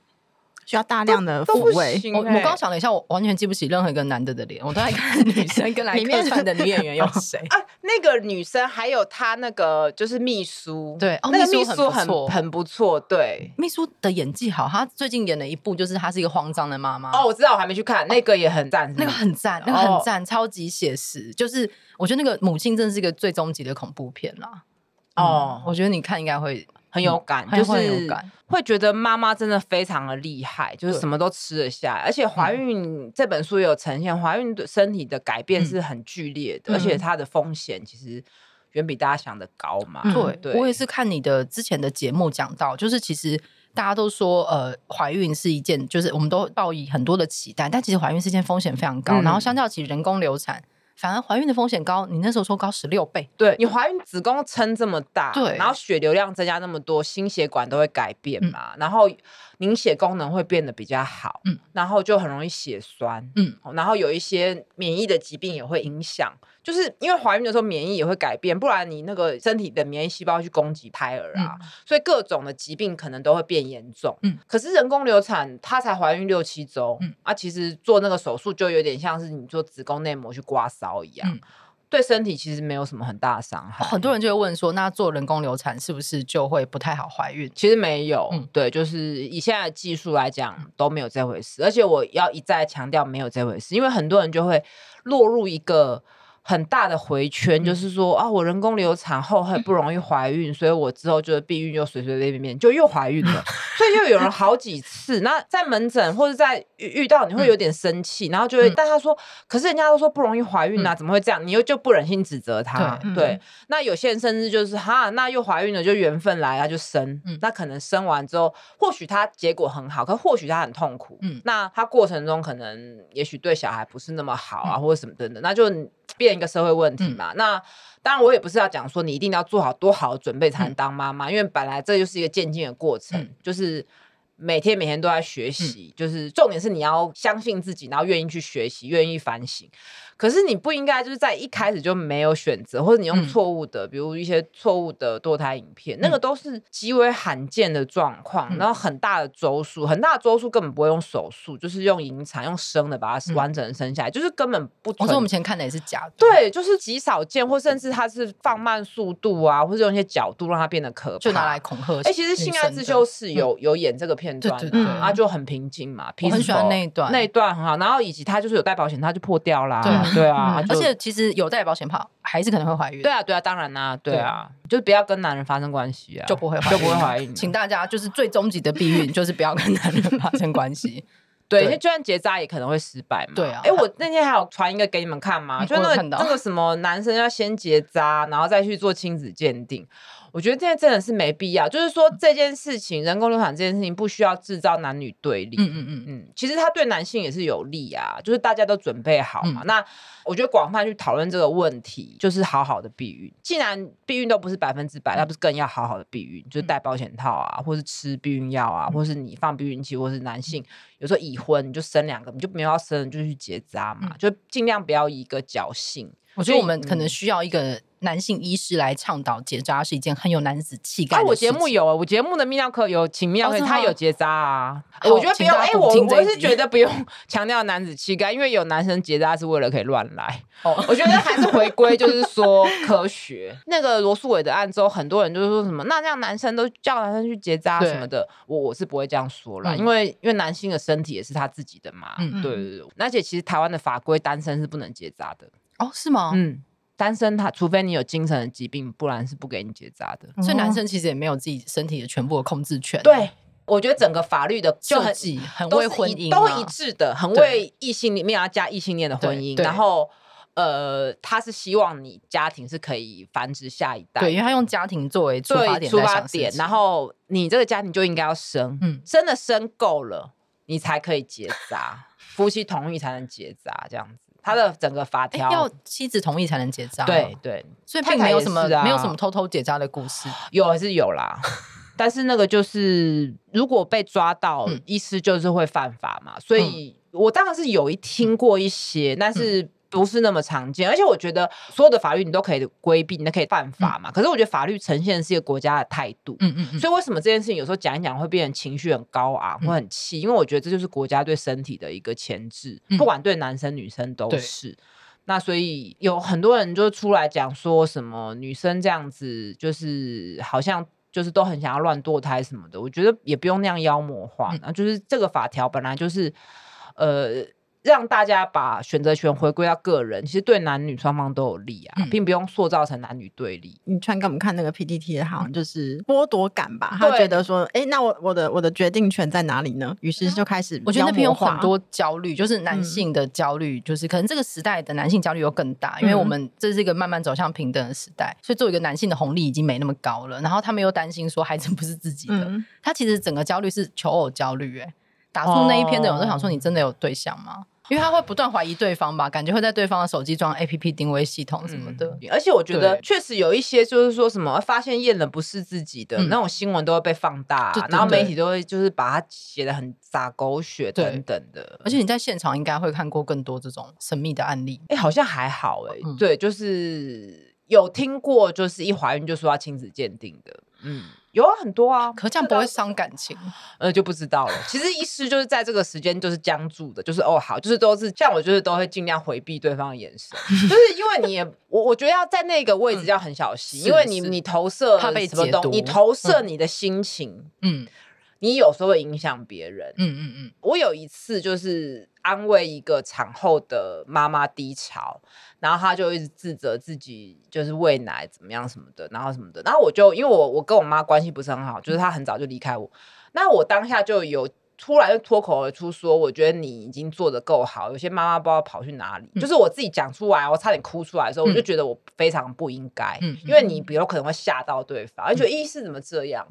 需要大量的抚慰。我我刚想了一下，我完全记不起任何一个男的的脸，我都在看女生 跟来客串的女演员有谁 啊？那个女生还有她那个就是秘书，对，那个秘书很很不错，对，秘书的演技好。她最近演了一部，就是她是一个慌张的妈妈。哦，我知道，我还没去看，那个也很赞，那个很赞，那个很赞，超级写实。就是我觉得那个母亲真的是一个最终极的恐怖片啦。哦，我觉得你看应该会。很有感，就是会觉得妈妈真的非常的厉害，就是什么都吃得下。而且怀孕这本书也有呈现，怀孕的身体的改变是很剧烈的，而且它的风险其实远比大家想的高嘛。对，我也是看你的之前的节目讲到，就是其实大家都说，呃，怀孕是一件，就是我们都抱以很多的期待，但其实怀孕是一件风险非常高，然后相较起人工流产。反而怀孕的风险高，你那时候说高十六倍。对，你怀孕子宫撑这么大，对，然后血流量增加那么多，心血管都会改变嘛，嗯、然后凝血功能会变得比较好，嗯，然后就很容易血栓，嗯，然后有一些免疫的疾病也会影响。就是因为怀孕的时候免疫也会改变，不然你那个身体的免疫细胞去攻击胎儿啊，嗯、所以各种的疾病可能都会变严重。嗯，可是人工流产，她才怀孕六七周，嗯啊，其实做那个手术就有点像是你做子宫内膜去刮痧一样，嗯、对身体其实没有什么很大的伤害。很多人就会问说，那做人工流产是不是就会不太好怀孕？其实没有，嗯、对，就是以现在的技术来讲都没有这回事。而且我要一再强调没有这回事，因为很多人就会落入一个。很大的回圈，嗯、就是说啊，我人工流产后很不容易怀孕，嗯、所以我之后就是避孕又随随便便就又怀孕了，所以又有人好几次。那在门诊或者在遇到，你会有点生气，嗯、然后就会，但他说，可是人家都说不容易怀孕啊，嗯、怎么会这样？你又就不忍心指责他。对，那有些人甚至就是哈，那又怀孕了，就缘分来啊，就生。嗯、那可能生完之后，或许他结果很好，可或许他很痛苦。嗯，那他过程中可能也许对小孩不是那么好啊，嗯、或者什么等等，那就变。一个社会问题嘛，嗯、那当然我也不是要讲说你一定要做好多好的准备才能当妈妈，嗯、因为本来这就是一个渐进的过程，嗯、就是每天每天都在学习，嗯、就是重点是你要相信自己，然后愿意去学习，愿意反省。可是你不应该就是在一开始就没有选择，或者你用错误的，嗯、比如一些错误的堕胎影片，嗯、那个都是极为罕见的状况。嗯、然后很大的周数，很大的周数根本不会用手术，就是用引产，用生的把它完整的生下来，嗯、就是根本不。我说我们以前看的也是假的。对，就是极少见，或甚至它是放慢速度啊，或者用一些角度让它变得可怕，就拿来恐吓。哎、欸，其实《性爱自修室》有、嗯、有演这个片段，对对对，啊，就很平静嘛。我很喜欢那一段，那一段很好。然后以及他就是有带保险，他就破掉啦。对对啊，而且。其实有带保险跑，还是可能会怀孕。对啊，对啊，当然啦，对啊，就是不要跟男人发生关系啊，就不会就不会怀孕。请大家就是最终极的避孕，就是不要跟男人发生关系。对，就算结扎也可能会失败嘛。对啊。哎，我那天还有传一个给你们看嘛？就那个那个什么男生要先结扎，然后再去做亲子鉴定。我觉得这真的是没必要，就是说这件事情，人工流产这件事情不需要制造男女对立。嗯嗯嗯嗯，其实它对男性也是有利啊，就是大家都准备好嘛。嗯、那我觉得广泛去讨论这个问题，就是好好的避孕。既然避孕都不是百分之百，那不是更要好好的避孕？就是戴保险套啊，或是吃避孕药啊，或是你放避孕器，或是男性有时候已婚你就生两个，你就没有要生，就去结扎嘛，就尽量不要一个侥幸。我觉得我们可能需要一个。男性医师来倡导结扎是一件很有男子气概的事情。啊，我节目有，我节目的泌尿科有请泌尿科，他有结扎啊。我觉得不用，哎、欸，我我是觉得不用 强调男子气概，因为有男生结扎是为了可以乱来。哦，我觉得还是回归，就是说科学。那个罗素伟的案之后，很多人就是说什么，那这样男生都叫男生去结扎什么的，我我是不会这样说啦，嗯、因为因为男性的身体也是他自己的嘛。嗯，对对对。而且其实台湾的法规，单身是不能结扎的。哦，是吗？嗯。单身他，除非你有精神的疾病，不然是不给你结扎的。所以男生其实也没有自己身体的全部的控制权。对，我觉得整个法律的就很很为婚姻都一致的，很为异性恋，没有要加异性恋的婚姻。然后，呃，他是希望你家庭是可以繁殖下一代，对，因为他用家庭作为出发点，出发点。然后你这个家庭就应该要生，嗯，真的生够了，你才可以结扎，夫妻同意才能结扎，这样子。他的整个法条要妻子同意才能结扎，对对，所以并没有什么没有什么偷偷结扎的故事，有还是有啦，但是那个就是如果被抓到，医师就是会犯法嘛，所以我当然是有一听过一些，但是。不是那么常见，而且我觉得所有的法律你都可以规避，你都可以犯法嘛。嗯、可是我觉得法律呈现的是一个国家的态度，嗯嗯，嗯，所以为什么这件事情有时候讲一讲会变成情绪很高昂，会很气？因为我觉得这就是国家对身体的一个牵制，不管对男生女生都是。嗯、那所以有很多人就出来讲说什么女生这样子，就是好像就是都很想要乱堕胎什么的。我觉得也不用那样妖魔化，那、嗯、就是这个法条本来就是呃。让大家把选择权回归到个人，其实对男女双方都有利啊，嗯、并不用塑造成男女对立。你穿给我们看那个 PTT 好像就是剥夺感吧？他觉得说，哎对，那我我的我的决定权在哪里呢？于是就开始，我觉得那边有很多焦虑，就是男性的焦虑，嗯、就是可能这个时代的男性焦虑又更大，因为我们这是一个慢慢走向平等的时代，所以作为一个男性的红利已经没那么高了。然后他们又担心说孩子不是自己的，嗯、他其实整个焦虑是求偶焦虑。哎，打出那一篇的我都想说，你真的有对象吗？因为他会不断怀疑对方吧，感觉会在对方的手机装 APP 定位系统什么的。嗯、而且我觉得确实有一些就是说什么发现验了不是自己的、嗯、那种新闻都会被放大，然后媒体都会就是把它写的很洒狗血等等的。而且你在现场应该会看过更多这种神秘的案例。哎、欸，好像还好哎、欸，嗯、对，就是有听过，就是一怀孕就说要亲子鉴定的，嗯。有很多啊，可这样不会伤感情，呃，就不知道了。其实医师就是在这个时间就是僵住的，就是哦好，就是都是像我，就是都会尽量回避对方的眼神，就是因为你也我我觉得要在那个位置要很小心，嗯、因为你你投射怕被解读，你投射你的心情，嗯。你有时候会影响别人，嗯嗯嗯。我有一次就是安慰一个产后的妈妈低潮，然后她就一直自责自己就是喂奶怎么样什么的，然后什么的。然后我就因为我我跟我妈关系不是很好，就是她很早就离开我，那我当下就有突然就脱口而出说，我觉得你已经做的够好，有些妈妈不知道跑去哪里，就是我自己讲出来，我差点哭出来的时候，我就觉得我非常不应该，因为你比如可能会吓到对方，而且一是怎么这样？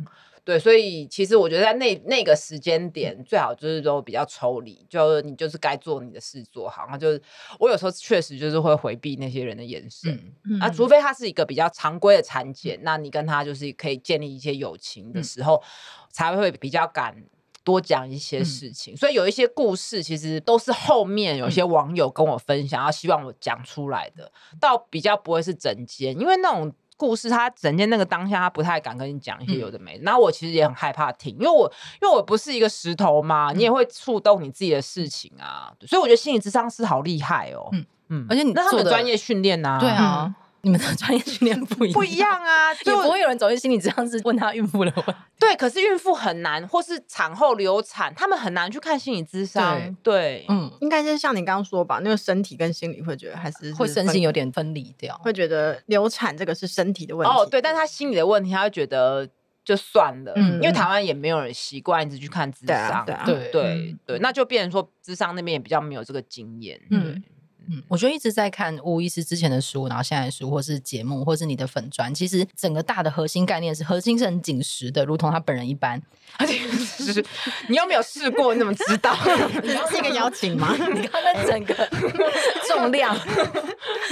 对，所以其实我觉得在那那个时间点，最好就是都比较抽离，就你就是该做你的事做好。然后就是我有时候确实就是会回避那些人的眼神，嗯嗯、啊，除非他是一个比较常规的产检，嗯、那你跟他就是可以建立一些友情的时候，嗯、才会比较敢多讲一些事情。嗯、所以有一些故事其实都是后面有些网友跟我分享，要、嗯、希望我讲出来的，倒比较不会是整间，因为那种。故事他整天那个当下，他不太敢跟你讲一些有的没的。那、嗯、我其实也很害怕听，因为我因为我不是一个石头嘛，嗯、你也会触动你自己的事情啊。所以我觉得心理咨商师好厉害哦。嗯嗯，而且你那他们专业训练呐，对啊。嗯你们的专业训练不一样，不一样啊，就不会有人走进心理咨商室问他孕妇的问题。对，可是孕妇很难，或是产后流产，他们很难去看心理咨商。对，对。嗯，应该是像你刚刚说吧，那个身体跟心理会觉得还是，是会身心有点分离掉，会觉得流产这个是身体的问题。哦，对，但他心理的问题，他会觉得就算了，嗯，因为台湾也没有人习惯一直去看智商，对对对。对，那就变成说智商那边也比较没有这个经验，嗯。嗯，我觉得一直在看巫医师之前的书，然后现在的书，或是节目，或是你的粉专，其实整个大的核心概念是核心是很紧实的，如同他本人一般。而且是你又没有试过？你怎么知道？你是一个邀请吗？你看那整个 重量，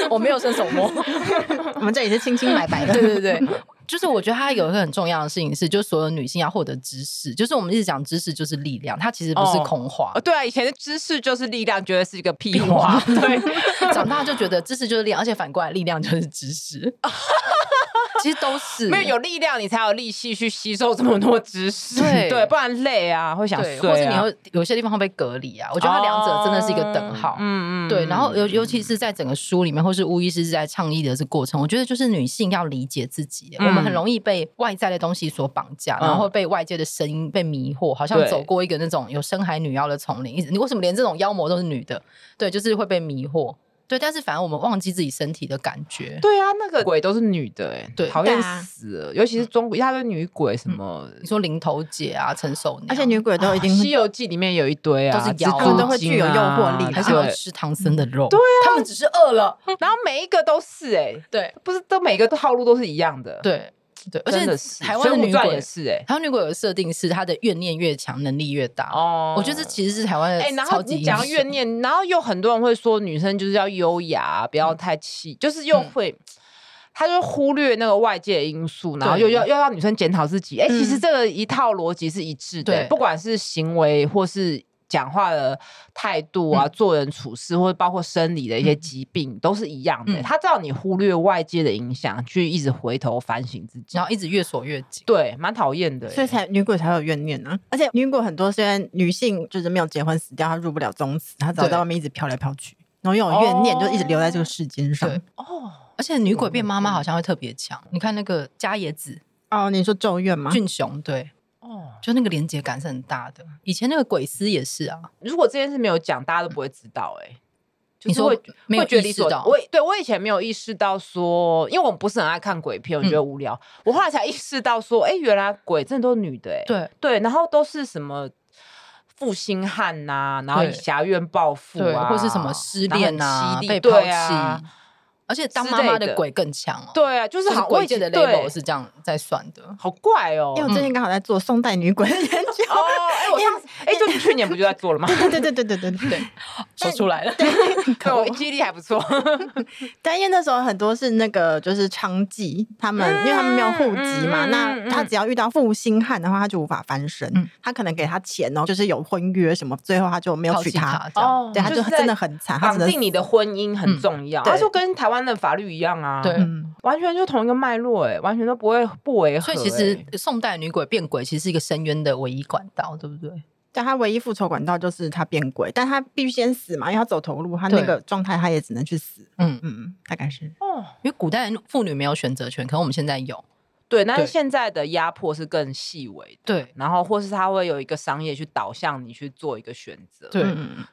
我没有伸手摸，我们这里是清清白白的。对对对。就是我觉得它有一个很重要的事情是，就是所有女性要获得知识，就是我们一直讲知识就是力量，它其实不是空话。哦，对啊，以前的知识就是力量，觉得是一个屁话。对，长大就觉得知识就是力量，而且反过来力量就是知识。其实都是没有有力量，你才有力气去吸收这么多知识。对，对，不然累啊，会想睡啊，或者你会有些地方会被隔离啊。我觉得它两者真的是一个等号。嗯嗯，对。然后尤尤其是在整个书里面，或是巫医师是在倡议的这过程，我觉得就是女性要理解自己。我们很容易被外在的东西所绑架，然后被外界的声音被迷惑，好像走过一个那种有深海女妖的丛林。你为什么连这种妖魔都是女的？对，就是会被迷惑。对，但是反而我们忘记自己身体的感觉。对啊，那个鬼都是女的，哎，对，讨厌死了。尤其是中国一大堆女鬼，什么你说林头姐啊、陈守娘，而且女鬼都已经《西游记》里面有一堆啊，都是妖，都会具有诱惑力，还是要吃唐僧的肉。对啊，他们只是饿了，然后每一个都是哎，对，不是都每个套路都是一样的，对。对，而且台湾的女鬼也是哎，台湾女鬼有设定是她的怨念越强，能力越大哦。我觉得这其实是台湾的超级。然后你讲怨念，然后又很多人会说女生就是要优雅，不要太气，就是又会，他就忽略那个外界的因素，然后又要又要女生检讨自己。哎，其实这个一套逻辑是一致的，不管是行为或是。讲话的态度啊，做人处事，或者包括生理的一些疾病，都是一样的。他知道你忽略外界的影响，去一直回头反省自己，然后一直越锁越紧。对，蛮讨厌的。所以才女鬼才有怨念呢。而且女鬼很多，虽然女性就是没有结婚死掉，她入不了宗祠，她只要在外面一直飘来飘去，然后又有怨念，就一直留在这个世间上。哦，而且女鬼变妈妈好像会特别强。你看那个家野子哦，你说咒怨吗？俊雄对。哦，就那个连接感是很大的。以前那个鬼丝也是啊。如果这件事没有讲，大家都不会知道。哎，你说没有意识到？我对我以前没有意识到说，因为我们不是很爱看鬼片，我觉得无聊。我后来才意识到说，哎，原来鬼真的都是女的。哎，对对，然后都是什么负心汉呐，然后侠怨报复啊，或是什么失恋啊，被抛弃。而且当妈妈的鬼更强哦。对啊，就是好鬼界的 level 是这样在算的，好怪哦。因为我最近刚好在做宋代女鬼的研究。哦，哎，我上次哎，就你去年不就在做了吗？对对对对对对对，说出来了。可我记忆力还不错。但因为那时候很多是那个就是娼妓，他们因为他们没有户籍嘛，那他只要遇到负心汉的话，他就无法翻身。他可能给他钱哦，就是有婚约什么，最后他就没有娶她。哦，对，他就真的很惨。绑定你的婚姻很重要。他说跟台湾。的法律一样啊，对，完全就同一个脉络，哎，完全都不会不违和。所以其实宋代女鬼变鬼，其实是一个深渊的唯一管道，对不对？但她唯一复仇管道就是她变鬼，但她必须先死嘛，因为她走投路，她那个状态，她也只能去死。嗯嗯，大概是哦，因为古代妇女没有选择权，可能我们现在有。对，但是现在的压迫是更细微的，对，然后或是他会有一个商业去导向你去做一个选择，对，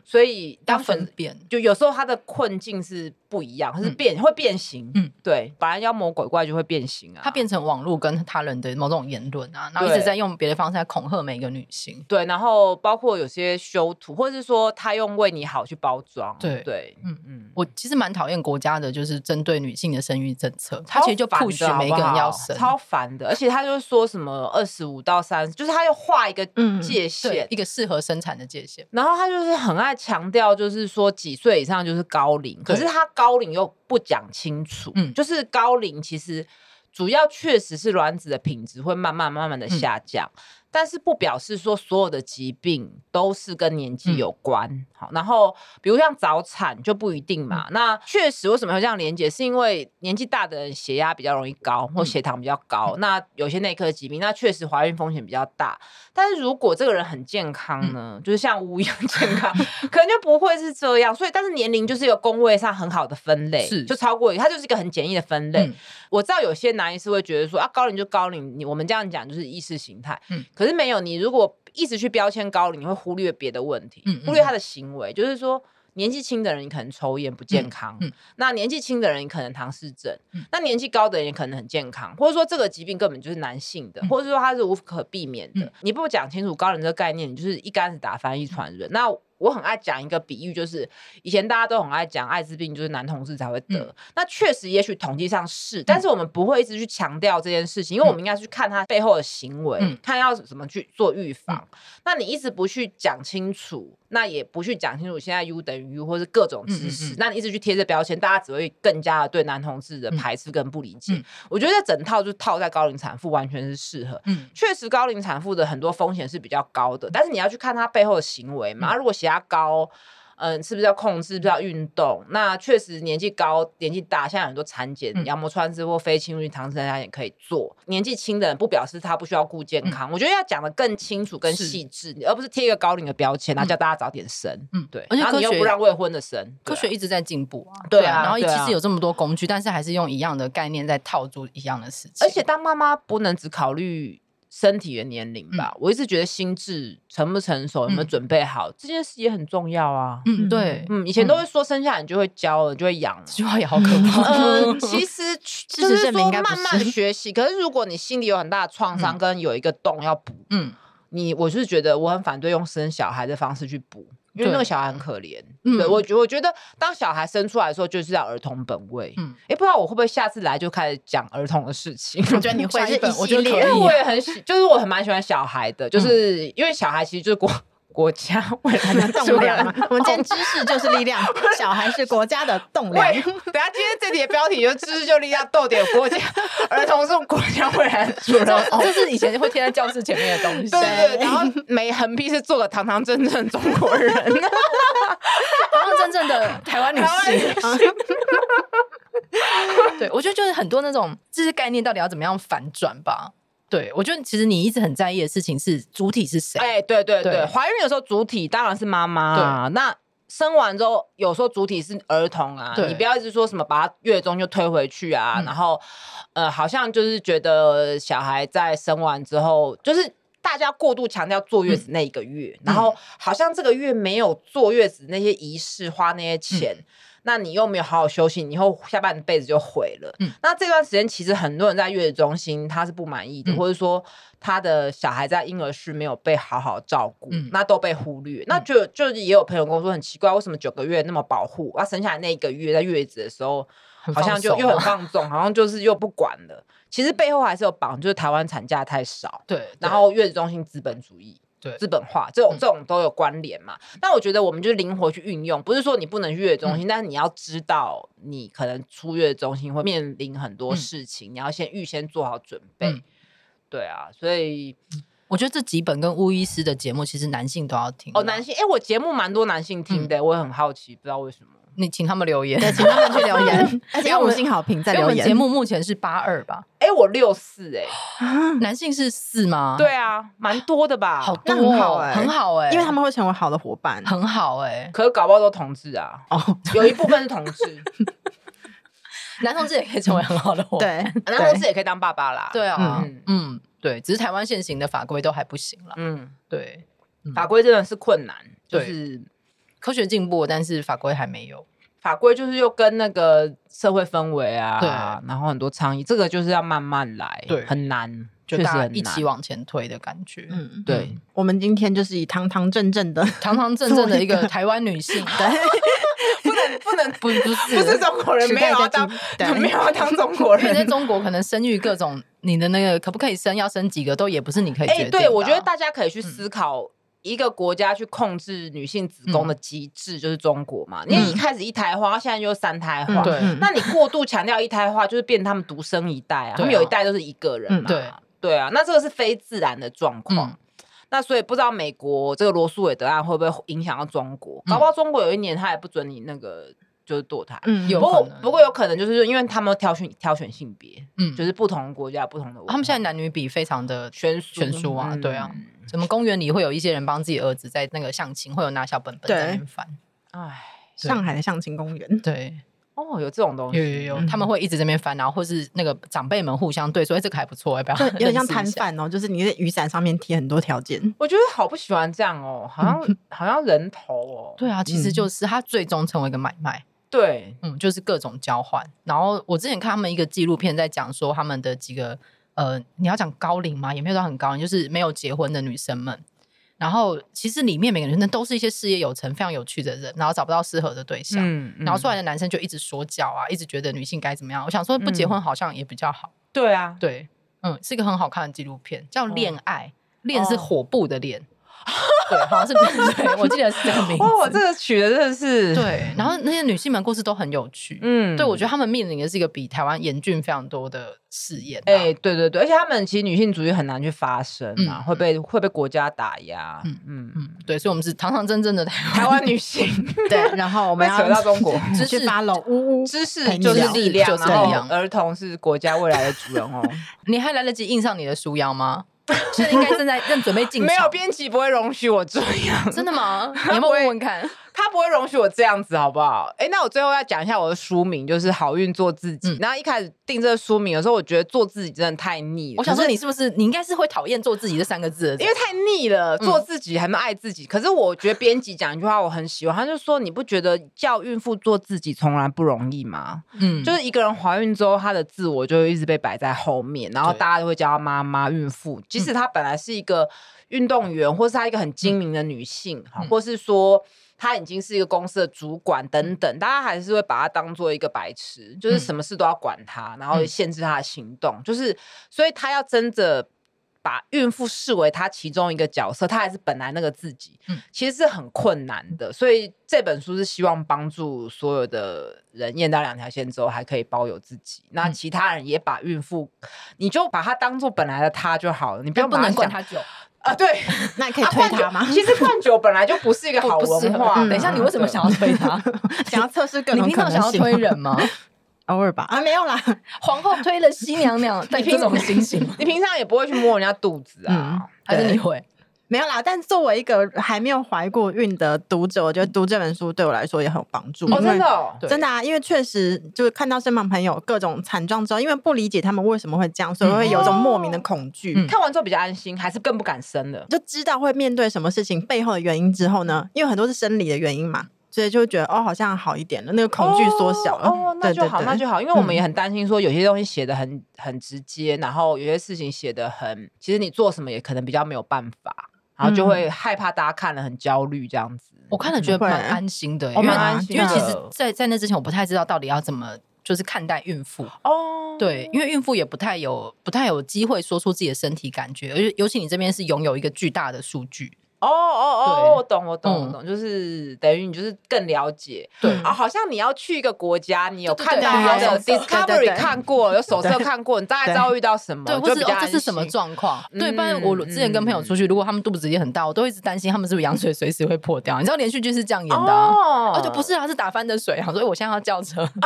所以当分辨，就有时候他的困境是不一样，它是变会变形，嗯，对，本来妖魔鬼怪就会变形啊，它变成网络跟他人的某种言论啊，然后一直在用别的方式来恐吓每一个女性，对，然后包括有些修图，或者是说他用为你好去包装，对对，嗯嗯，我其实蛮讨厌国家的就是针对女性的生育政策，他其实就 push 每一个人要生，超烦的，而且他就说什么二十五到三十，就是他要画一个界限，一个适合生产的界限。然后他就是很爱强调，就是说几岁以上就是高龄，可是他高龄又不讲清楚。嗯，就是高龄其实主要确实是卵子的品质会慢慢慢慢的下降。但是不表示说所有的疾病都是跟年纪有关，嗯、好，然后比如像早产就不一定嘛。嗯、那确实为什么会这样连接？是因为年纪大的人血压比较容易高，或血糖比较高。嗯、那有些内科疾病，那确实怀孕风险比较大。但是如果这个人很健康呢，嗯、就是像乌一样健康，可能就不会是这样。所以，但是年龄就是一个工位上很好的分类，是就超过它就是一个很简易的分类。嗯、我知道有些男医师会觉得说啊，高龄就高龄，你我们这样讲就是意识形态。嗯。可是没有，你如果一直去标签高龄，你会忽略别的问题，嗯嗯、忽略他的行为。就是说，年纪轻的人你可能抽烟不健康，嗯嗯、那年纪轻的人你可能唐氏症，嗯、那年纪高的人也可能很健康，或者说这个疾病根本就是男性的，嗯、或者说它是无可避免的。嗯、你不讲清楚高龄这个概念，你就是一竿子打翻一船人。嗯、那我很爱讲一个比喻，就是以前大家都很爱讲艾滋病就是男同志才会得，嗯、那确实也许统计上是，但是我们不会一直去强调这件事情，因为我们应该去看他背后的行为，嗯、看要怎么去做预防。嗯、那你一直不去讲清楚，那也不去讲清楚现在 U 等于 U 或是各种知识，那你一直去贴这标签，大家只会更加的对男同志的排斥跟不理解。我觉得这整套就套在高龄产妇完全是适合。嗯，确实高龄产妇的很多风险是比较高的，但是你要去看他背后的行为嘛。嗯、如果血压高，嗯，是不是要控制？是不是要运动？那确实年纪高、年纪大，现在很多产检、羊膜穿刺或非侵入性唐氏症也可以做。年纪轻的人不表示他不需要顾健康。我觉得要讲的更清楚、更细致，而不是贴一个高龄的标签，然后叫大家早点生。嗯，对。而且你又不让未婚的生，科学一直在进步啊。对啊。然后其实有这么多工具，但是还是用一样的概念在套住一样的事情。而且当妈妈不能只考虑。身体的年龄吧，我一直觉得心智成不成熟，有没有准备好这件事也很重要啊。嗯，对，嗯，以前都会说生下来你就会教了，就会养了，这句话也好可怕。嗯，其实就是说慢慢学习，可是如果你心里有很大的创伤，跟有一个洞要补，嗯，你我是觉得我很反对用生小孩的方式去补。因为那个小孩很可怜，对，我觉我觉得当小孩生出来的时候，就是要儿童本位。嗯，哎，不知道我会不会下次来就开始讲儿童的事情？我觉得你会是一系列，因为我也很喜，就是我很蛮喜欢小孩的，就是因为小孩其实就是国。国家未来的栋梁，我们今天知识就是力量，小孩是国家的栋梁。等下今天这题的标题就知识就力量，逗点国家，儿童是国家未来的主人。这是以前会贴在教室前面的东西。对对，然后每横批是做个堂堂正正中国人，堂堂正正的台湾女性。对，我觉得就是很多那种知识概念，到底要怎么样反转吧？对，我觉得其实你一直很在意的事情是主体是谁？哎，对对对，对怀孕的时候主体当然是妈妈啊。那生完之后，有时候主体是儿童啊。你不要一直说什么把他月中就推回去啊，嗯、然后呃，好像就是觉得小孩在生完之后，就是大家过度强调坐月子那一个月，嗯、然后好像这个月没有坐月子那些仪式，花那些钱。嗯那你又没有好好休息，你以后下半辈子就毁了。嗯，那这段时间其实很多人在月子中心他是不满意的，嗯、或者说他的小孩在婴儿室没有被好好照顾，嗯、那都被忽略。嗯、那就就也有朋友跟我说很奇怪，为什么九个月那么保护，啊生下来那一个月在月子的时候好像就又很放纵，好像就是又不管了。其实背后还是有绑，就是台湾产假太少，对，对然后月子中心资本主义。对，资本化这种这种都有关联嘛？那、嗯、我觉得我们就灵活去运用，不是说你不能去月中心，嗯、但是你要知道，你可能出月中心会面临很多事情，嗯、你要先预先做好准备。嗯、对啊，所以我觉得这几本跟巫医师的节目，其实男性都要听哦。男性，哎、欸，我节目蛮多男性听的，嗯、我也很好奇，不知道为什么。你请他们留言，对，请他们去留言，而且要五星好评再留言。节目目前是八二吧？哎，我六四哎，男性是四吗？对啊，蛮多的吧？好多，很好哎，很好哎，因为他们会成为好的伙伴，很好哎。可是搞不好都同志啊，哦，有一部分是同志，男同志也可以成为很好的伙伴，对，男同志也可以当爸爸啦。对啊，嗯，对，只是台湾现行的法规都还不行了。嗯，对，法规真的是困难，就是。科学进步，但是法规还没有。法规就是又跟那个社会氛围啊，对，然后很多倡议，这个就是要慢慢来，对，很难，就大家一起往前推的感觉。嗯，对。我们今天就是以堂堂正正的、堂堂正正的一个台湾女性，对，不能 不能不不是不是中国人，没有要当，没有要当中国人。在中国，可能生育各种，你的那个可不可以生，要生几个，都也不是你可以决定。对，我觉得大家可以去思考。一个国家去控制女性子宫的机制就是中国嘛？因为一开始一胎化，现在就三胎化，对那你过度强调一胎化，就是变他们独生一代啊，他们有一代都是一个人嘛？对对啊，那这个是非自然的状况。那所以不知道美国这个罗素韦德案会不会影响到中国？搞不好中国有一年他也不准你那个就是堕胎。嗯，不过不过有可能就是因为他们挑选挑选性别，嗯，就是不同国家不同的，他们现在男女比非常的悬悬殊啊，对啊。什么公园里会有一些人帮自己儿子在那个相亲，会有拿小本本在那边翻。哎，上海的相亲公园，对，哦，有这种东西，有有有，他们会一直在那边翻，然后或是那个长辈们互相对说，哎，这个还不错，要不要？有点像摊贩哦，就是你在雨伞上面贴很多条件。我觉得好不喜欢这样哦，好像 好像人头哦。对啊，其实就是它最终成为一个买卖。对，嗯，就是各种交换。然后我之前看他们一个纪录片，在讲说他们的几个。呃，你要讲高龄吗？也没有到很高龄，就是没有结婚的女生们，然后其实里面每个女生都是一些事业有成、非常有趣的人，然后找不到适合的对象，嗯嗯然后出来的男生就一直说教啊，一直觉得女性该怎么样。我想说，不结婚好像也比较好。对啊，对，嗯，是一个很好看的纪录片，叫《恋爱》，恋、哦是火部的恋。对，好像是对，我记得是这个名字。哇，这个取的真的是对，然后那些女性们故事都很有趣。嗯对，我觉得她们面临的是一个比台湾严峻非常多的试验、啊。哎、欸，对对对，而且她们其实女性主义很难去发声啊，嗯、会被会被国家打压。嗯嗯嗯，对，所以我们是堂堂正正的台台湾女性。对，然后我们要扯到中国，知识发喽，呜呜，知识就是力量，就是力量，然后儿童是国家未来的主人哦。你还来得及印上你的书腰吗？现在应该正在正准备进。没有编辑不会容许我这样，真的吗？你要不要问问看？他不会容许我这样子，好不好？哎、欸，那我最后要讲一下我的书名，就是《好运做自己》嗯。然后一开始定这个书名的时候，我觉得做自己真的太腻了。我想说，你是不是你应该是会讨厌做自己这三个字？因为太腻了，做自己还没爱自己。嗯、可是我觉得编辑讲一句话我很喜欢，他就说：“你不觉得叫孕妇做自己从来不容易吗？”嗯，就是一个人怀孕之后，她的自我就一直被摆在后面，然后大家都会叫她妈妈、孕妇，即使她本来是一个运动员，或是她一个很精明的女性，或是说。他已经是一个公司的主管等等，大家还是会把他当做一个白痴，就是什么事都要管他，然后限制他的行动，就是所以他要真的把孕妇视为他其中一个角色，他还是本来那个自己，嗯。其实是很困难的。所以这本书是希望帮助所有的人验到两条线之后还可以包有自己，那其他人也把孕妇，你就把他当做本来的他就好了，你不要不能管他酒。啊，对，那你可以推他吗？啊、其实灌酒本来就不是一个好文化。嗯、等一下，你为什么想要推他？想要测试各种可能性？你平常想要推人吗？偶尔吧。啊，没有啦。皇后推了新娘娘，你这种心情，你平常也不会去摸人家肚子啊？嗯、还是你会？没有啦，但作为一个还没有怀过孕的读者，我觉得读这本书对我来说也很有帮助。哦，真的、哦，真的啊，因为确实就是看到身旁朋友各种惨状之后，因为不理解他们为什么会这样，所以会有一种莫名的恐惧。嗯、看完之后比较安心，还是更不敢生了？就知道会面对什么事情背后的原因之后呢？因为很多是生理的原因嘛，所以就会觉得哦，好像好一点了，那个恐惧缩小了。哦，那就好，那就好，因为我们也很担心说有些东西写的很很直接，然后有些事情写的很，其实你做什么也可能比较没有办法。然后就会害怕大家看了很焦虑这样子，我看了觉得蛮安心的，因为因为其实，在在那之前我不太知道到底要怎么就是看待孕妇哦，对，因为孕妇也不太有不太有机会说出自己的身体感觉，而且尤其你这边是拥有一个巨大的数据。哦哦哦，我懂我懂我懂，就是等于你就是更了解，对。啊，好像你要去一个国家，你有看到他的 Discovery 看过，有手册看过，你大概知道遇到什么，对，或者这是什么状况，对。不然我之前跟朋友出去，如果他们肚子也很大，我都一直担心他们是不是羊水随时会破掉。你知道连续剧是这样演的哦，而且不是，他是打翻的水，所以我现在要叫车。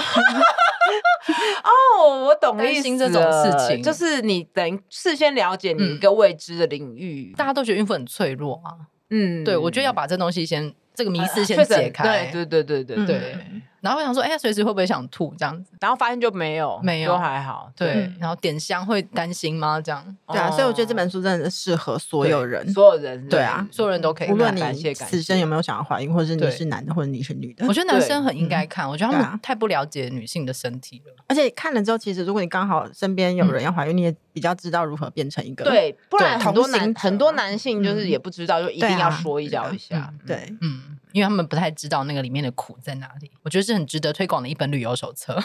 哦，我懂意思，这种事情就是你等于事先了解你一个未知的领域，大家都觉得孕妇很脆弱啊。嗯，对，我觉得要把这东西先这个迷思先解开。对对对对对对。然后我想说，哎，随时会不会想吐这样子？然后发现就没有，没有，都还好。对，然后点香会担心吗？这样？对啊，所以我觉得这本书真的是适合所有人，所有人。对啊，所有人都可以。无论你此生有没有想要怀孕，或者是你是男的，或者你是女的，我觉得男生很应该看。我觉得他们太不了解女性的身体了。而且看了之后，其实如果你刚好身边有人要怀孕，你也比较知道如何变成一个。对，不然很多男很多男性就是也不知道，就一定要说一下一下。对，嗯。因为他们不太知道那个里面的苦在哪里，我觉得是很值得推广的一本旅游手册。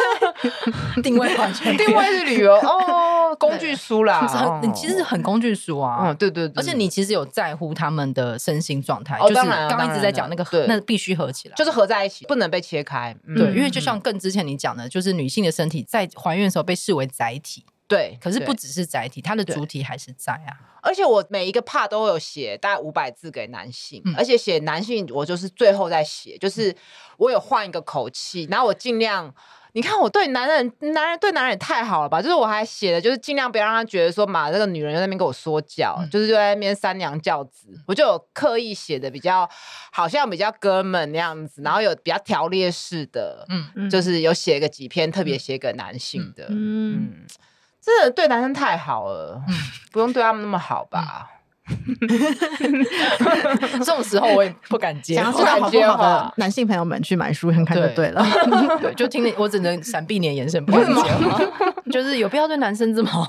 定位完全 定位是旅游 哦，工具书啦，你其实很工具书啊。嗯，对对对，而且你其实有在乎他们的身心状态，就是刚刚一直在讲那个，那必须合起来，就是合在一起，不能被切开。对，因为就像更之前你讲的，就是女性的身体在怀孕的时候被视为载体。对，可是不只是载体，它的主体还是在啊。而且我每一个 part 都有写大概五百字给男性，嗯、而且写男性我就是最后再写，就是我有换一个口气，然后我尽量，你看我对男人，男人对男人也太好了吧？就是我还写的，就是尽量不要让他觉得说，妈，这个女人在那边跟我说教，嗯、就是就在那边三娘教子，我就有刻意写的比较好像比较哥们那样子，然后有比较条列式的，嗯，就是有写个几篇特别写给男性的，嗯。嗯真的对男生太好了，嗯，不用对他们那么好吧？这种时候我也不敢接话，想要知道好不好的男性朋友们去买书看看就对了。对，就听你，我只能闪避你的眼神，不敢接话。就是有必要对男生这么好？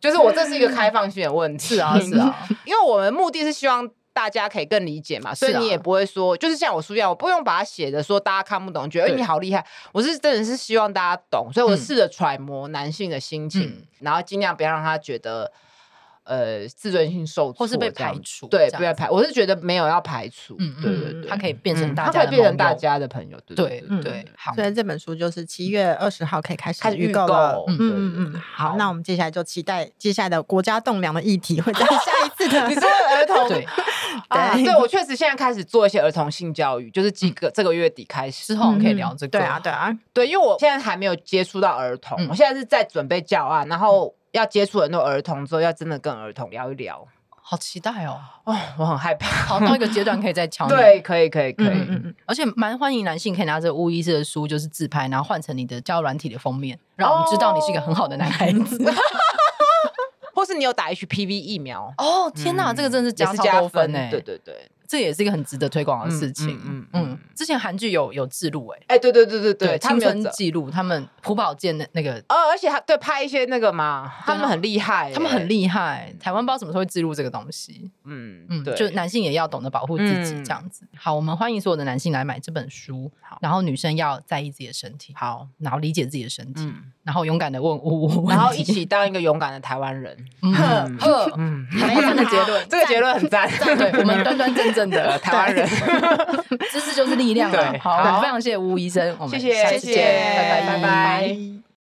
就是我这是一个开放性的问题。是啊，是啊，因为我们目的是希望大家可以更理解嘛，所以你也不会说，就是像我书一样，我不用把它写的说大家看不懂，觉得哎你好厉害。我是真的是希望大家懂，所以我试着揣摩男性的心情，然后尽量不要让他觉得。呃，自尊心受挫，或是被排除，对，不要排。我是觉得没有要排除，嗯，对对对，他可以变成大家，他可以变成大家的朋友，对对对。好，所以这本书就是七月二十号可以开始预购了，嗯嗯嗯。好，那我们接下来就期待接下来的国家栋梁的议题会在 下一次的。你说儿童对对，对我确实现在开始做一些儿童性教育，就是几个这个月底开始之后我们可以聊这个，对啊对啊对，因为我现在还没有接触到儿童，我现在是在准备教案，然后。要接触很多儿童之后，要真的跟儿童聊一聊，好期待哦！哦，我很害怕。好，到一个阶段可以再敲。对，可以，可以，可以。嗯嗯嗯。而且蛮欢迎男性可以拿着巫医师的书，就是自拍，然后换成你的交友软体的封面，让我们知道你是一个很好的男孩子。或是你有打 HPV 疫苗？哦，天哪，这个真的是加超多分呢！对对对。这也是一个很值得推广的事情。嗯嗯，之前韩剧有有记录哎，哎对对对对对，青春记录他们朴宝剑的那个，哦，而且他对拍一些那个嘛，他们很厉害，他们很厉害。台湾不知道什么时候会记录这个东西。嗯嗯，对，就男性也要懂得保护自己这样子。好，我们欢迎所有的男性来买这本书。好，然后女生要在意自己的身体，好，然后理解自己的身体，然后勇敢的问呜，然后一起当一个勇敢的台湾人。嗯 嗯，很赞的结论，这个结论很赞。对，我们端端正正的台湾人。知识就是力量。对，好，非常谢谢吴医生，我们谢谢，谢谢，拜拜，拜拜。